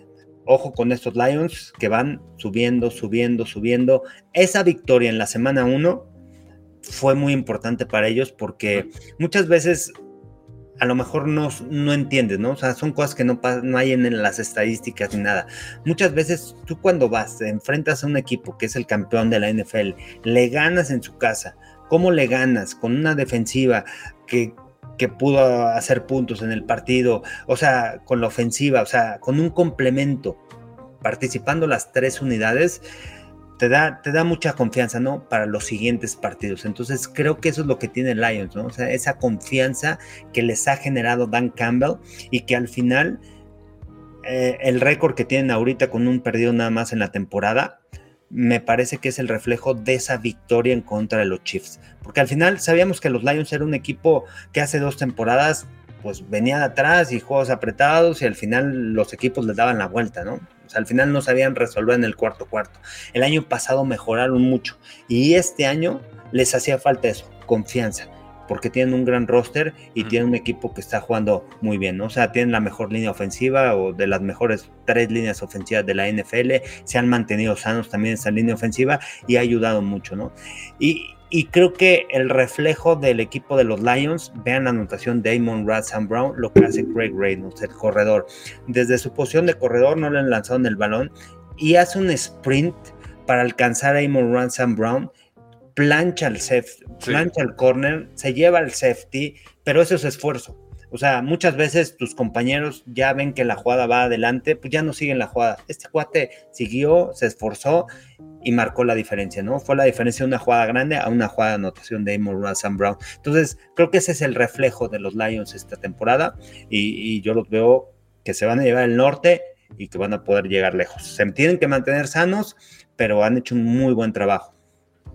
ojo con estos Lions que van subiendo, subiendo, subiendo. Esa victoria en la semana 1 fue muy importante para ellos porque muchas veces a lo mejor no, no entiendes, ¿no? O sea, son cosas que no, no hay en las estadísticas ni nada. Muchas veces tú cuando vas, te enfrentas a un equipo que es el campeón de la NFL, le ganas en su casa. ¿Cómo le ganas? Con una defensiva que, que pudo hacer puntos en el partido, o sea, con la ofensiva, o sea, con un complemento, participando las tres unidades, te da, te da mucha confianza, ¿no? Para los siguientes partidos. Entonces creo que eso es lo que tiene Lions, ¿no? O sea, esa confianza que les ha generado Dan Campbell y que al final eh, el récord que tienen ahorita con un perdido nada más en la temporada, me parece que es el reflejo de esa victoria en contra de los Chiefs. Porque al final sabíamos que los Lions era un equipo que hace dos temporadas pues venía de atrás y juegos apretados y al final los equipos les daban la vuelta, ¿no? Al final no sabían resolver en el cuarto cuarto. El año pasado mejoraron mucho y este año les hacía falta eso, confianza, porque tienen un gran roster y tienen un equipo que está jugando muy bien, ¿no? O sea, tienen la mejor línea ofensiva o de las mejores tres líneas ofensivas de la NFL, se han mantenido sanos también esa línea ofensiva y ha ayudado mucho, ¿no? Y, y creo que el reflejo del equipo de los Lions, vean la anotación de Amon Sam Brown, lo que hace Craig Reynolds, el corredor. Desde su posición de corredor no le han lanzado en el balón y hace un sprint para alcanzar a Amon Sam Brown, plancha el, plancha el corner, se lleva el safety, pero eso es esfuerzo. O sea, muchas veces tus compañeros ya ven que la jugada va adelante, pues ya no siguen la jugada. Este cuate siguió, se esforzó y marcó la diferencia, ¿no? Fue la diferencia de una jugada grande a una jugada de anotación de Amon Sam Brown. Entonces, creo que ese es el reflejo de los Lions esta temporada y, y yo los veo que se van a llevar el norte y que van a poder llegar lejos. Se tienen que mantener sanos, pero han hecho un muy buen trabajo.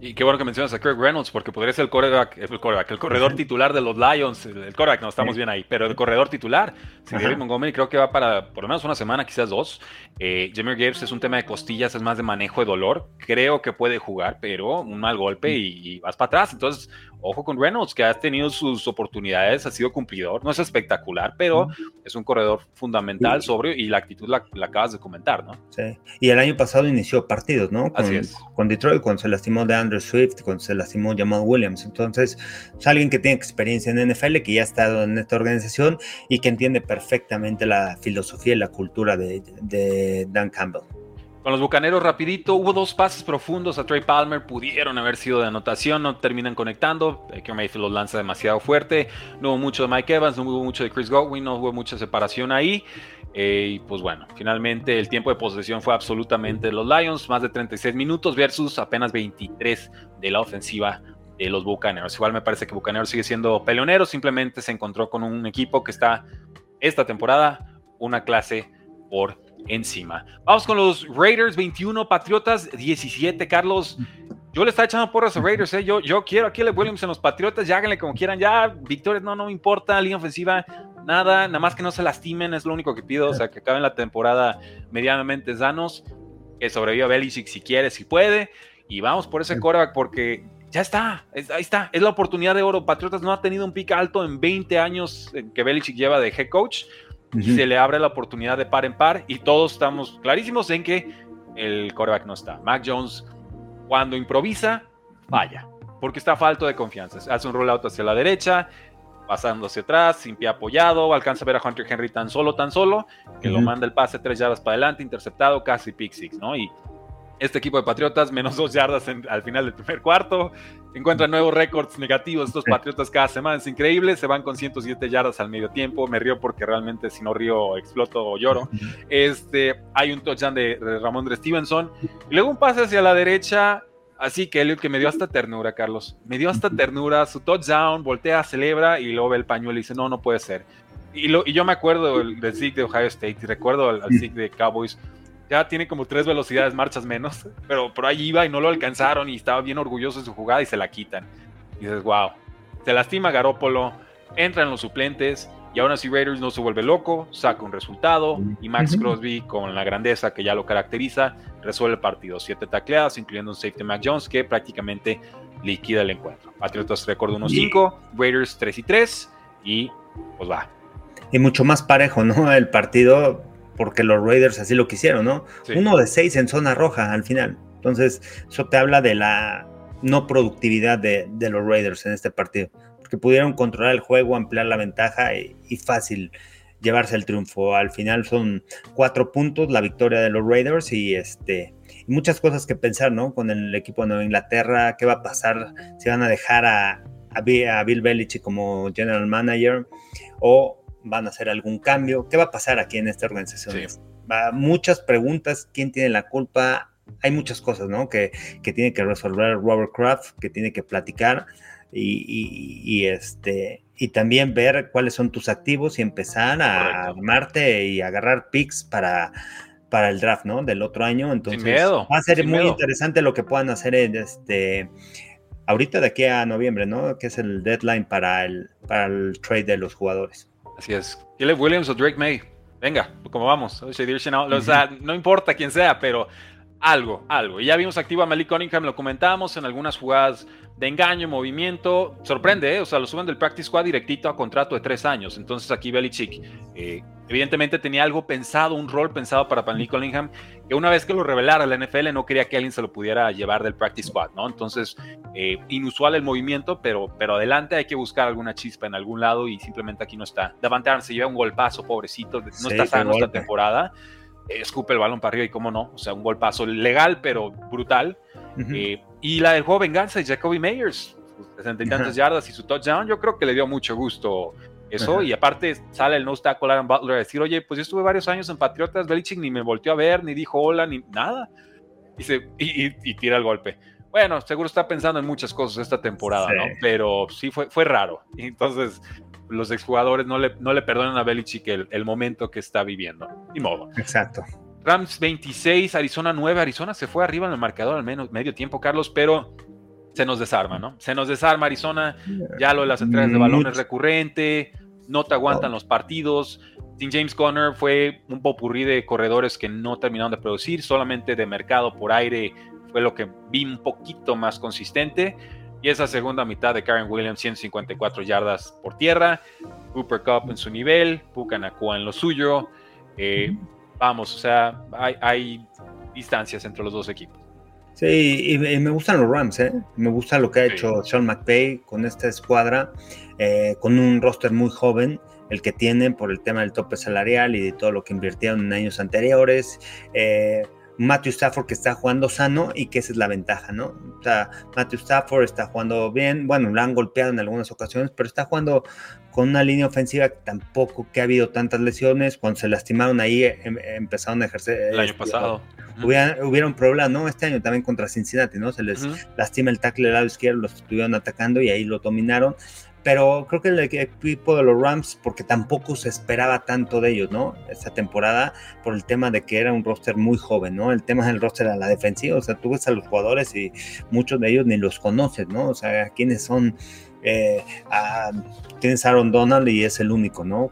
Y qué bueno que mencionas a Kirk Reynolds, porque podría ser el coreback, el, el corredor *laughs* titular de los Lions. El, el no estamos bien ahí, pero el corredor titular. Si David Montgomery creo que va para por lo menos una semana, quizás dos. Eh, Gibbs es un tema de costillas, es más de manejo de dolor. Creo que puede jugar, pero un mal golpe y, y vas para atrás. Entonces, ojo con Reynolds, que ha tenido sus oportunidades, ha sido cumplidor, no es espectacular, pero es un corredor fundamental, sobrio, y la actitud la, acabas de comentar, ¿no? Sí, y el año pasado inició partidos, ¿no? Con, Así es. Con Detroit, cuando se lastimó de Andrew Swift, cuando se lastimó Jamal Williams, entonces es alguien que tiene experiencia en NFL, que ya ha estado en esta organización y que entiende perfectamente la filosofía y la cultura de, de Dan Campbell. Con los Bucaneros rapidito, hubo dos pases profundos a Trey Palmer, pudieron haber sido de anotación, no terminan conectando, Baker Mayfield los lanza demasiado fuerte, no hubo mucho de Mike Evans, no hubo mucho de Chris Godwin, no hubo mucha separación ahí, eh, y pues bueno, finalmente el tiempo de posesión fue absolutamente de los Lions, más de 36 minutos versus apenas 23 de la ofensiva de los Bucaneros. Igual me parece que Bucaneros sigue siendo peleonero, simplemente se encontró con un equipo que está esta temporada una clase por encima. Vamos con los Raiders 21, Patriotas 17, Carlos. Yo le estaba echando porras a Raiders, ¿eh? yo, yo quiero a Caleb Williams en los Patriotas, ya háganle como quieran, ya, victorias no, no me importa, línea ofensiva, nada, nada más que no se lastimen, es lo único que pido, o sea, que acaben la temporada medianamente sanos, que sobreviva Belichick si quiere, si puede, y vamos por ese coreback porque ya está, ahí está, es la oportunidad de oro. Patriotas no ha tenido un pick alto en 20 años que Belichick lleva de head coach y se le abre la oportunidad de par en par y todos estamos clarísimos en que el coreback no está. Mac Jones, cuando improvisa, falla, porque está falto de confianza. Hace un rollout hacia la derecha, pasando hacia atrás, sin pie apoyado, alcanza a ver a Hunter Henry tan solo, tan solo, que lo manda el pase tres yardas para adelante, interceptado, casi pick six, ¿no? Y este equipo de Patriotas, menos dos yardas al final del primer cuarto. Encuentran nuevos récords negativos estos Patriotas cada semana. Es increíble. Se van con 107 yardas al medio tiempo. Me río porque realmente si no río, exploto o lloro. Este, hay un touchdown de, de Ramón de Stevenson. Y luego un pase hacia la derecha. Así que Elliot que me dio hasta ternura, Carlos. Me dio hasta ternura. Su touchdown, voltea, celebra y luego ve el pañuelo y dice, no, no puede ser. Y, lo, y yo me acuerdo del, del de Ohio State y recuerdo al, al de Cowboys ya tiene como tres velocidades marchas menos, *laughs* pero por ahí iba y no lo alcanzaron y estaba bien orgulloso de su jugada y se la quitan. Y dices, wow, se lastima Garópolo, entran los suplentes y aún así Raiders no se vuelve loco, saca un resultado y Max Crosby con la grandeza que ya lo caracteriza resuelve el partido. Siete tacleadas, incluyendo un safety Mac Jones que prácticamente liquida el encuentro. Patriotas récord 1-5, Raiders 3 y 3 y pues va. Y mucho más parejo, ¿no? El partido porque los Raiders así lo quisieron, ¿no? Uno de seis en zona roja al final. Entonces, eso te habla de la no productividad de, los Raiders en este partido, porque pudieron controlar el juego, ampliar la ventaja y, fácil llevarse el triunfo. Al final son cuatro puntos la victoria de los Raiders y este muchas cosas que pensar, ¿no? Con el equipo de Nueva Inglaterra, qué va a pasar, si van a dejar a, a Bill Belichick como general manager o van a hacer algún cambio. ¿Qué va a pasar aquí en esta organización? Va, muchas preguntas, ¿quién tiene la culpa? Hay muchas cosas, ¿no? Que, que tiene que resolver Robert Kraft, que tiene que platicar y, este y también ver cuáles son tus activos y empezar a armarte y agarrar picks para, para el draft, ¿no? Del otro año. Entonces va a ser muy interesante lo que puedan hacer en este ahorita de aquí a noviembre, ¿no? Que es el deadline para el, para el trade de los jugadores. Así es. Caleb Williams o Drake May. Venga, ¿cómo vamos? O sea, no importa quién sea, pero algo, algo. Y ya vimos activo a Malik Cunningham, lo comentábamos en algunas jugadas de engaño, movimiento. Sorprende, ¿eh? O sea, lo suben del practice squad directito a contrato de tres años. Entonces aquí Belichick eh, evidentemente tenía algo pensado, un rol pensado para Malik Cunningham, que una vez que lo revelara la NFL no quería que alguien se lo pudiera llevar del practice squad, ¿no? Entonces, eh, inusual el movimiento, pero, pero adelante hay que buscar alguna chispa en algún lado y simplemente aquí no está. Davante se lleva un golpazo, pobrecito, no está sano esta temporada escupe el balón para arriba y cómo no, o sea, un golpazo legal pero brutal. Eh, y la del juego venganza de Jacoby Meyers, 60 y tantas yardas y su touchdown, yo creo que le dio mucho gusto eso, y aparte sale el no tackle Aaron Butler a decir, oye, pues yo estuve varios años en Patriotas, Belichick ni me volteó a ver, ni dijo hola, ni nada, y, se, y, tira el golpe. Bueno, seguro está pensando en muchas cosas esta temporada, ¿no? Pero sí fue, fue raro. Entonces, los exjugadores no le, no le perdonan a Belichick el, el momento que está viviendo. Ni modo. Exacto. Rams 26, Arizona 9. Arizona se fue arriba en el marcador al menos medio tiempo, Carlos, pero se nos desarma, ¿no? Se nos desarma Arizona. Ya lo de las entregas de balón es recurrente. No te aguantan los partidos. Tim James Conner fue un popurrí de corredores que no terminaron de producir. Solamente de mercado por aire fue lo que vi un poquito más consistente. Y esa segunda mitad de Karen Williams, 154 yardas por tierra. Cooper Cup en su nivel, Puka Nakua en lo suyo. Eh, vamos, o sea, hay, distancias entre los dos equipos. Sí, y, me gustan los Rams, ¿eh? Me gusta lo que ha hecho Sean McVay con esta escuadra, eh, con un roster muy joven, el que tienen por el tema del tope salarial y de todo lo que invirtieron en años anteriores. Eh, Matthew Stafford que está jugando sano y que esa es la ventaja, ¿no? O sea, Matthew Stafford está jugando bien, bueno, lo han golpeado en algunas ocasiones, pero está jugando con una línea ofensiva que tampoco que ha habido tantas lesiones, cuando se lastimaron ahí em, empezaron a ejercer. El año este, pasado. Hubiera, un problema, ¿no? Este año también contra Cincinnati, ¿no? Se les lastima el tackle del lado izquierdo, los estuvieron atacando y ahí lo dominaron pero creo que el equipo de los Rams, porque tampoco se esperaba tanto de ellos, ¿no? Esta temporada, por el tema de que era un roster muy joven, ¿no? El tema del roster a la defensiva, o sea, tú ves a los jugadores y muchos de ellos ni los conoces, ¿no? O sea, quiénes son. Eh, tienes a Aaron Donald y es el único, ¿no?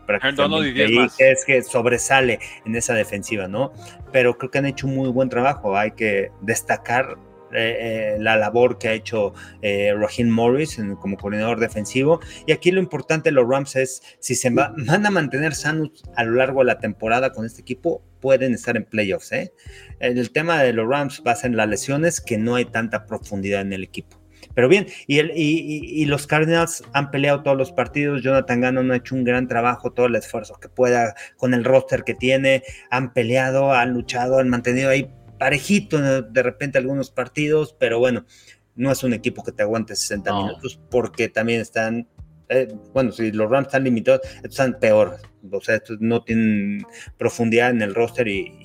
y Es que sobresale en esa defensiva, ¿no? Pero creo que han hecho un muy buen trabajo. Hay que destacar eh, eh, la labor que ha hecho eh, Morris como coordinador defensivo. Y aquí lo importante de los Rams es si se van a mantener sanos a lo largo de la temporada con este equipo, pueden estar en playoffs. El tema de los Rams pasa en las lesiones, que no hay tanta profundidad en el equipo. Pero bien, y, y, los Cardinals han peleado todos los partidos. Jonathan Gannon ha hecho un gran trabajo, todo el esfuerzo que pueda con el roster que tiene. Han peleado, han luchado, han mantenido ahí parejito de repente algunos partidos, pero bueno, no es un equipo que te aguante 60 minutos porque también están, eh, bueno, si los Rams están limitados, están peor, o sea, estos no tienen profundidad en el roster y,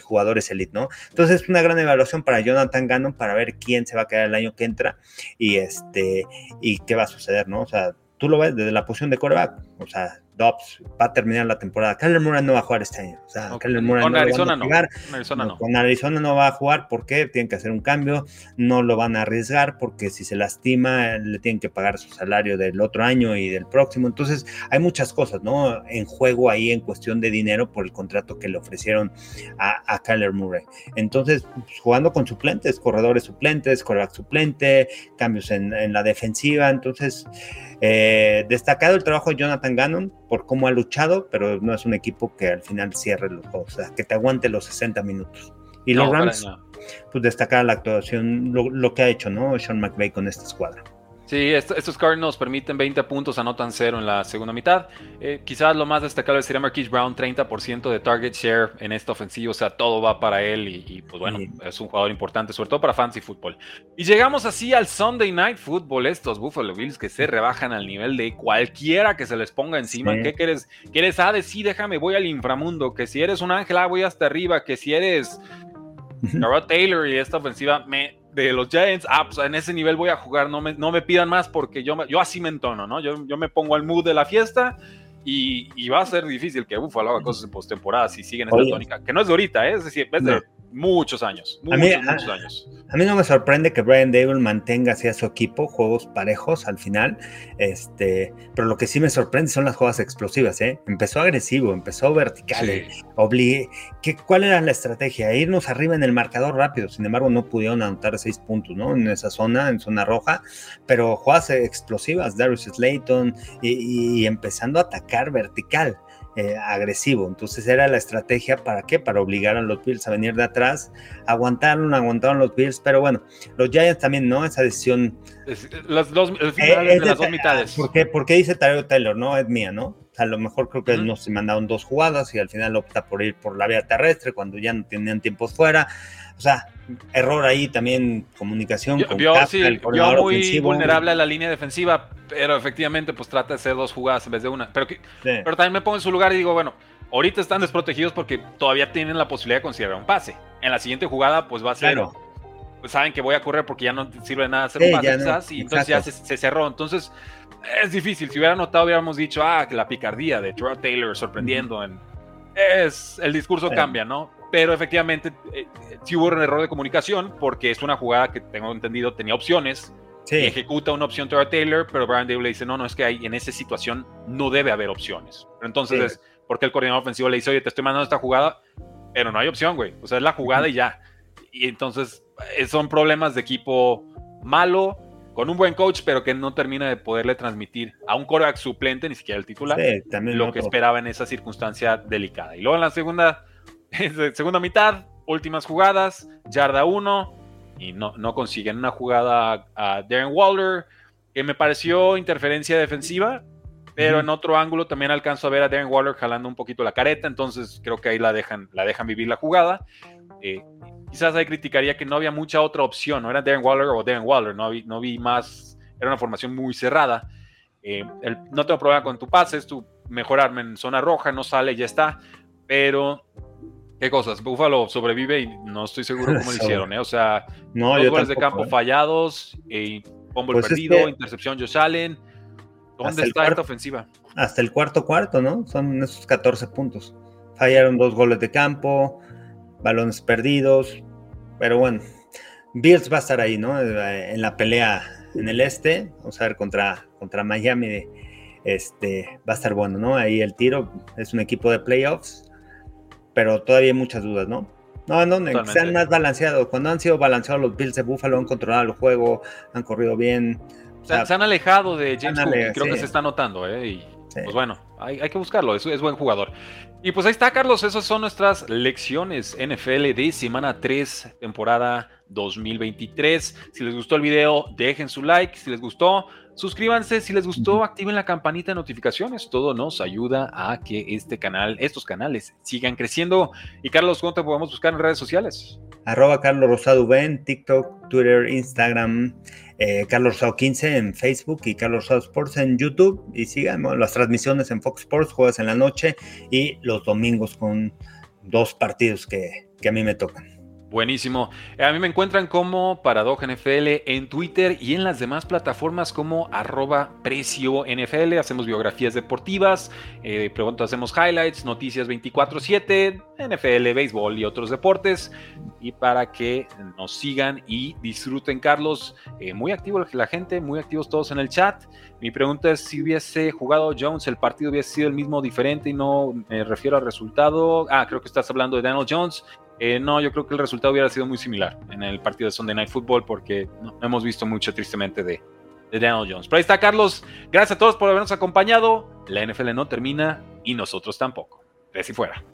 jugadores elite, ¿no? Entonces es una gran evaluación para Jonathan Gannon para ver quién se va a quedar el año que entra y este y qué va a suceder, ¿no? O sea, tú lo ves desde la posición de coreback, o sea, Dobbs va a terminar la temporada. Kyler Murray no va a jugar este año. O sea, con Arizona no. Con Arizona no. Con Arizona no va a jugar porque tienen que hacer un cambio. No lo van a arriesgar porque si se lastima le tienen que pagar su salario del otro año y del próximo. Entonces hay muchas cosas, ¿no? En juego ahí en cuestión de dinero por el contrato que le ofrecieron a, a Kyler Murray. Entonces, pues, jugando con suplentes, corredores suplentes, coreback suplente, cambios en, en la defensiva. Entonces, eh, destacado el trabajo de Jonathan Gannon por cómo ha luchado, pero no es un equipo que al final cierre los juegos, o sea, que te aguante los 60 minutos. Y los Rams, pues destacar la actuación, lo, lo, que ha hecho, ¿no? Sean McVay con esta escuadra. Sí, estos Cardinals permiten 20 puntos, anotan cero en la segunda mitad. Eh, quizás lo más destacable sería Marquise Brown, 30% de target share en esta ofensiva, o sea, todo va para él y, pues bueno, es un jugador importante, sobre todo para fantasy fútbol. Y llegamos así al Sunday Night Football, estos Buffalo Bills que se rebajan al nivel de cualquiera que se les ponga encima. ¿Qué quieres? ¿Quieres? Ah, de sí, déjame, voy al inframundo, que si eres un ángel, ah, voy hasta arriba, que si eres... Taylor y esta ofensiva me de los Giants, ah, pues en ese nivel voy a jugar, no me, no me pidan más porque yo, yo así me entono, ¿no? Yo, yo me pongo al mood de la fiesta y, y va a ser difícil que Buffalo haga cosas en postemporada si siguen esta tónica, que no es de ahorita, ¿eh? es decir, es de muchos años, muchos, a mí, muchos años. A mí no me sorprende que Brian Dable mantenga así a su equipo, juegos parejos al final, este, pero lo que sí me sorprende son las jugadas explosivas, ¿eh? Empezó agresivo, empezó vertical, sí. ¿Qué, ¿cuál era la estrategia? Irnos arriba en el marcador rápido, sin embargo no pudieron anotar seis puntos, ¿no? En esa zona, en zona roja, pero jugadas explosivas, Darius Slayton y empezando a atacar vertical. Eh, agresivo. Entonces era la estrategia para qué? Para obligar a los Bills a venir de atrás, aguantaron, aguantaron los Bills, pero bueno, los Giants también, ¿no? Esa decisión. las dos, el final de, las dos mitades. ¿por qué, dice Taylor Taylor? No, es mía, ¿no? a lo mejor creo que no se mandaron dos jugadas y al final opta por ir por la vía terrestre cuando ya no tenían tiempos fuera. O sea, error ahí también, comunicación. con vio, muy vulnerable a la línea defensiva, pero efectivamente pues trata de hacer dos jugadas en vez de una. Pero, pero también me pongo en su lugar y digo, bueno, ahorita están desprotegidos porque todavía tienen la posibilidad de considerar un pase. En la siguiente jugada pues va a ser... Pues saben que voy a correr porque ya no sirve de nada hacer un pase quizás, y entonces ya se cerró. Entonces es difícil. Si hubiera notado, hubiéramos dicho, ah, que la picardía de Troy Taylor sorprendiendo. En... Es, el discurso cambia, ¿no? Pero efectivamente, eh, sí hubo un error de comunicación porque es una jugada que tengo entendido tenía opciones. ejecuta una opción Troy Taylor, pero Brian Dable le dice, no, no, es que hay, en esa situación no debe haber opciones. Pero entonces es porque el coordinador ofensivo le dice, oye, te estoy mandando esta jugada, pero no hay opción, güey. O sea, es la jugada y ya. Y entonces eh, son problemas de equipo malo, con un buen coach, pero que no termina de poderle transmitir a un coreback suplente, ni siquiera el titular, lo que esperaba en esa circunstancia delicada. Y luego en la segunda, *laughs* segunda mitad, últimas jugadas, yarda 1, y no, no consiguen una jugada a Darren Waller, que me pareció interferencia defensiva, pero en otro ángulo también alcanzo a ver a Darren Waller jalando un poquito la careta, entonces creo que ahí la dejan, la dejan vivir la jugada. Eh, quizás ahí criticaría que no había mucha otra opción, no era Darren Waller o Darren Waller, no vi, no vi más, era una formación muy cerrada. Eh, no tengo problema con tu pase, es tu mejor arma en zona roja, no sale, ya está, pero qué cosas, Buffalo sobrevive y no estoy seguro cómo lo *laughs* hicieron, ¿eh? o sea, dos goles de campo ¿eh? fallados, fumble pues perdido, intercepción Josh Allen, ¿dónde está esta ofensiva? Hasta el cuarto cuarto, ¿no? Son esos 14 puntos. Fallaron dos goles de campo, balones perdidos, pero bueno, Bills va a estar ahí, ¿no? En la pelea en el este, vamos a ver contra, contra Miami, este, va a estar bueno, ¿no? Ahí el tiro es un equipo de playoffs, pero todavía hay muchas dudas, ¿no? No, no, que sean más balanceados. Cuando han sido balanceados los Bills de Buffalo, han controlado el juego, han corrido bien. se han alejado de James Cook, creo que se está notando, ¿eh? Y, Pues bueno, hay, que buscarlo, es, es buen jugador. Y pues ahí está, Carlos. Esas son nuestras lecciones NFL de semana 3, temporada 2023. Si les gustó el video, dejen su like. Si les gustó, suscríbanse. Si les gustó, activen la campanita de notificaciones. Todo nos ayuda a que este canal, estos canales sigan creciendo. Y Carlos, ¿cómo te podemos buscar en redes sociales? Arroba Carlos Rosado Ben, TikTok, Twitter, Instagram. Eh, Carlos Rosado 15 en Facebook y Carlos Rosado Sports en YouTube. Y sigan las transmisiones en Fox Sports, juegas en la noche y los domingos con dos partidos que, que a mí me tocan. Buenísimo. Eh, a mí me encuentran como Paradoja NFL en Twitter y en las demás plataformas como arroba precio NFL. Hacemos biografías deportivas, eh, pronto hacemos highlights, noticias 24/7, NFL, béisbol y otros deportes. Y para que nos sigan y disfruten, Carlos, eh, muy activo la gente, muy activos todos en el chat. Mi pregunta es si hubiese jugado Jones, el partido hubiese sido el mismo, diferente y no me refiero al resultado. Ah, creo que estás hablando de Daniel Jones. Eh, no, yo creo que el resultado hubiera sido muy similar en el partido de Sunday Night Football porque no, hemos visto mucho tristemente de, Daniel Jones. Pero ahí está Carlos, gracias a todos por habernos acompañado. La NFL no termina y nosotros tampoco. De si fuera.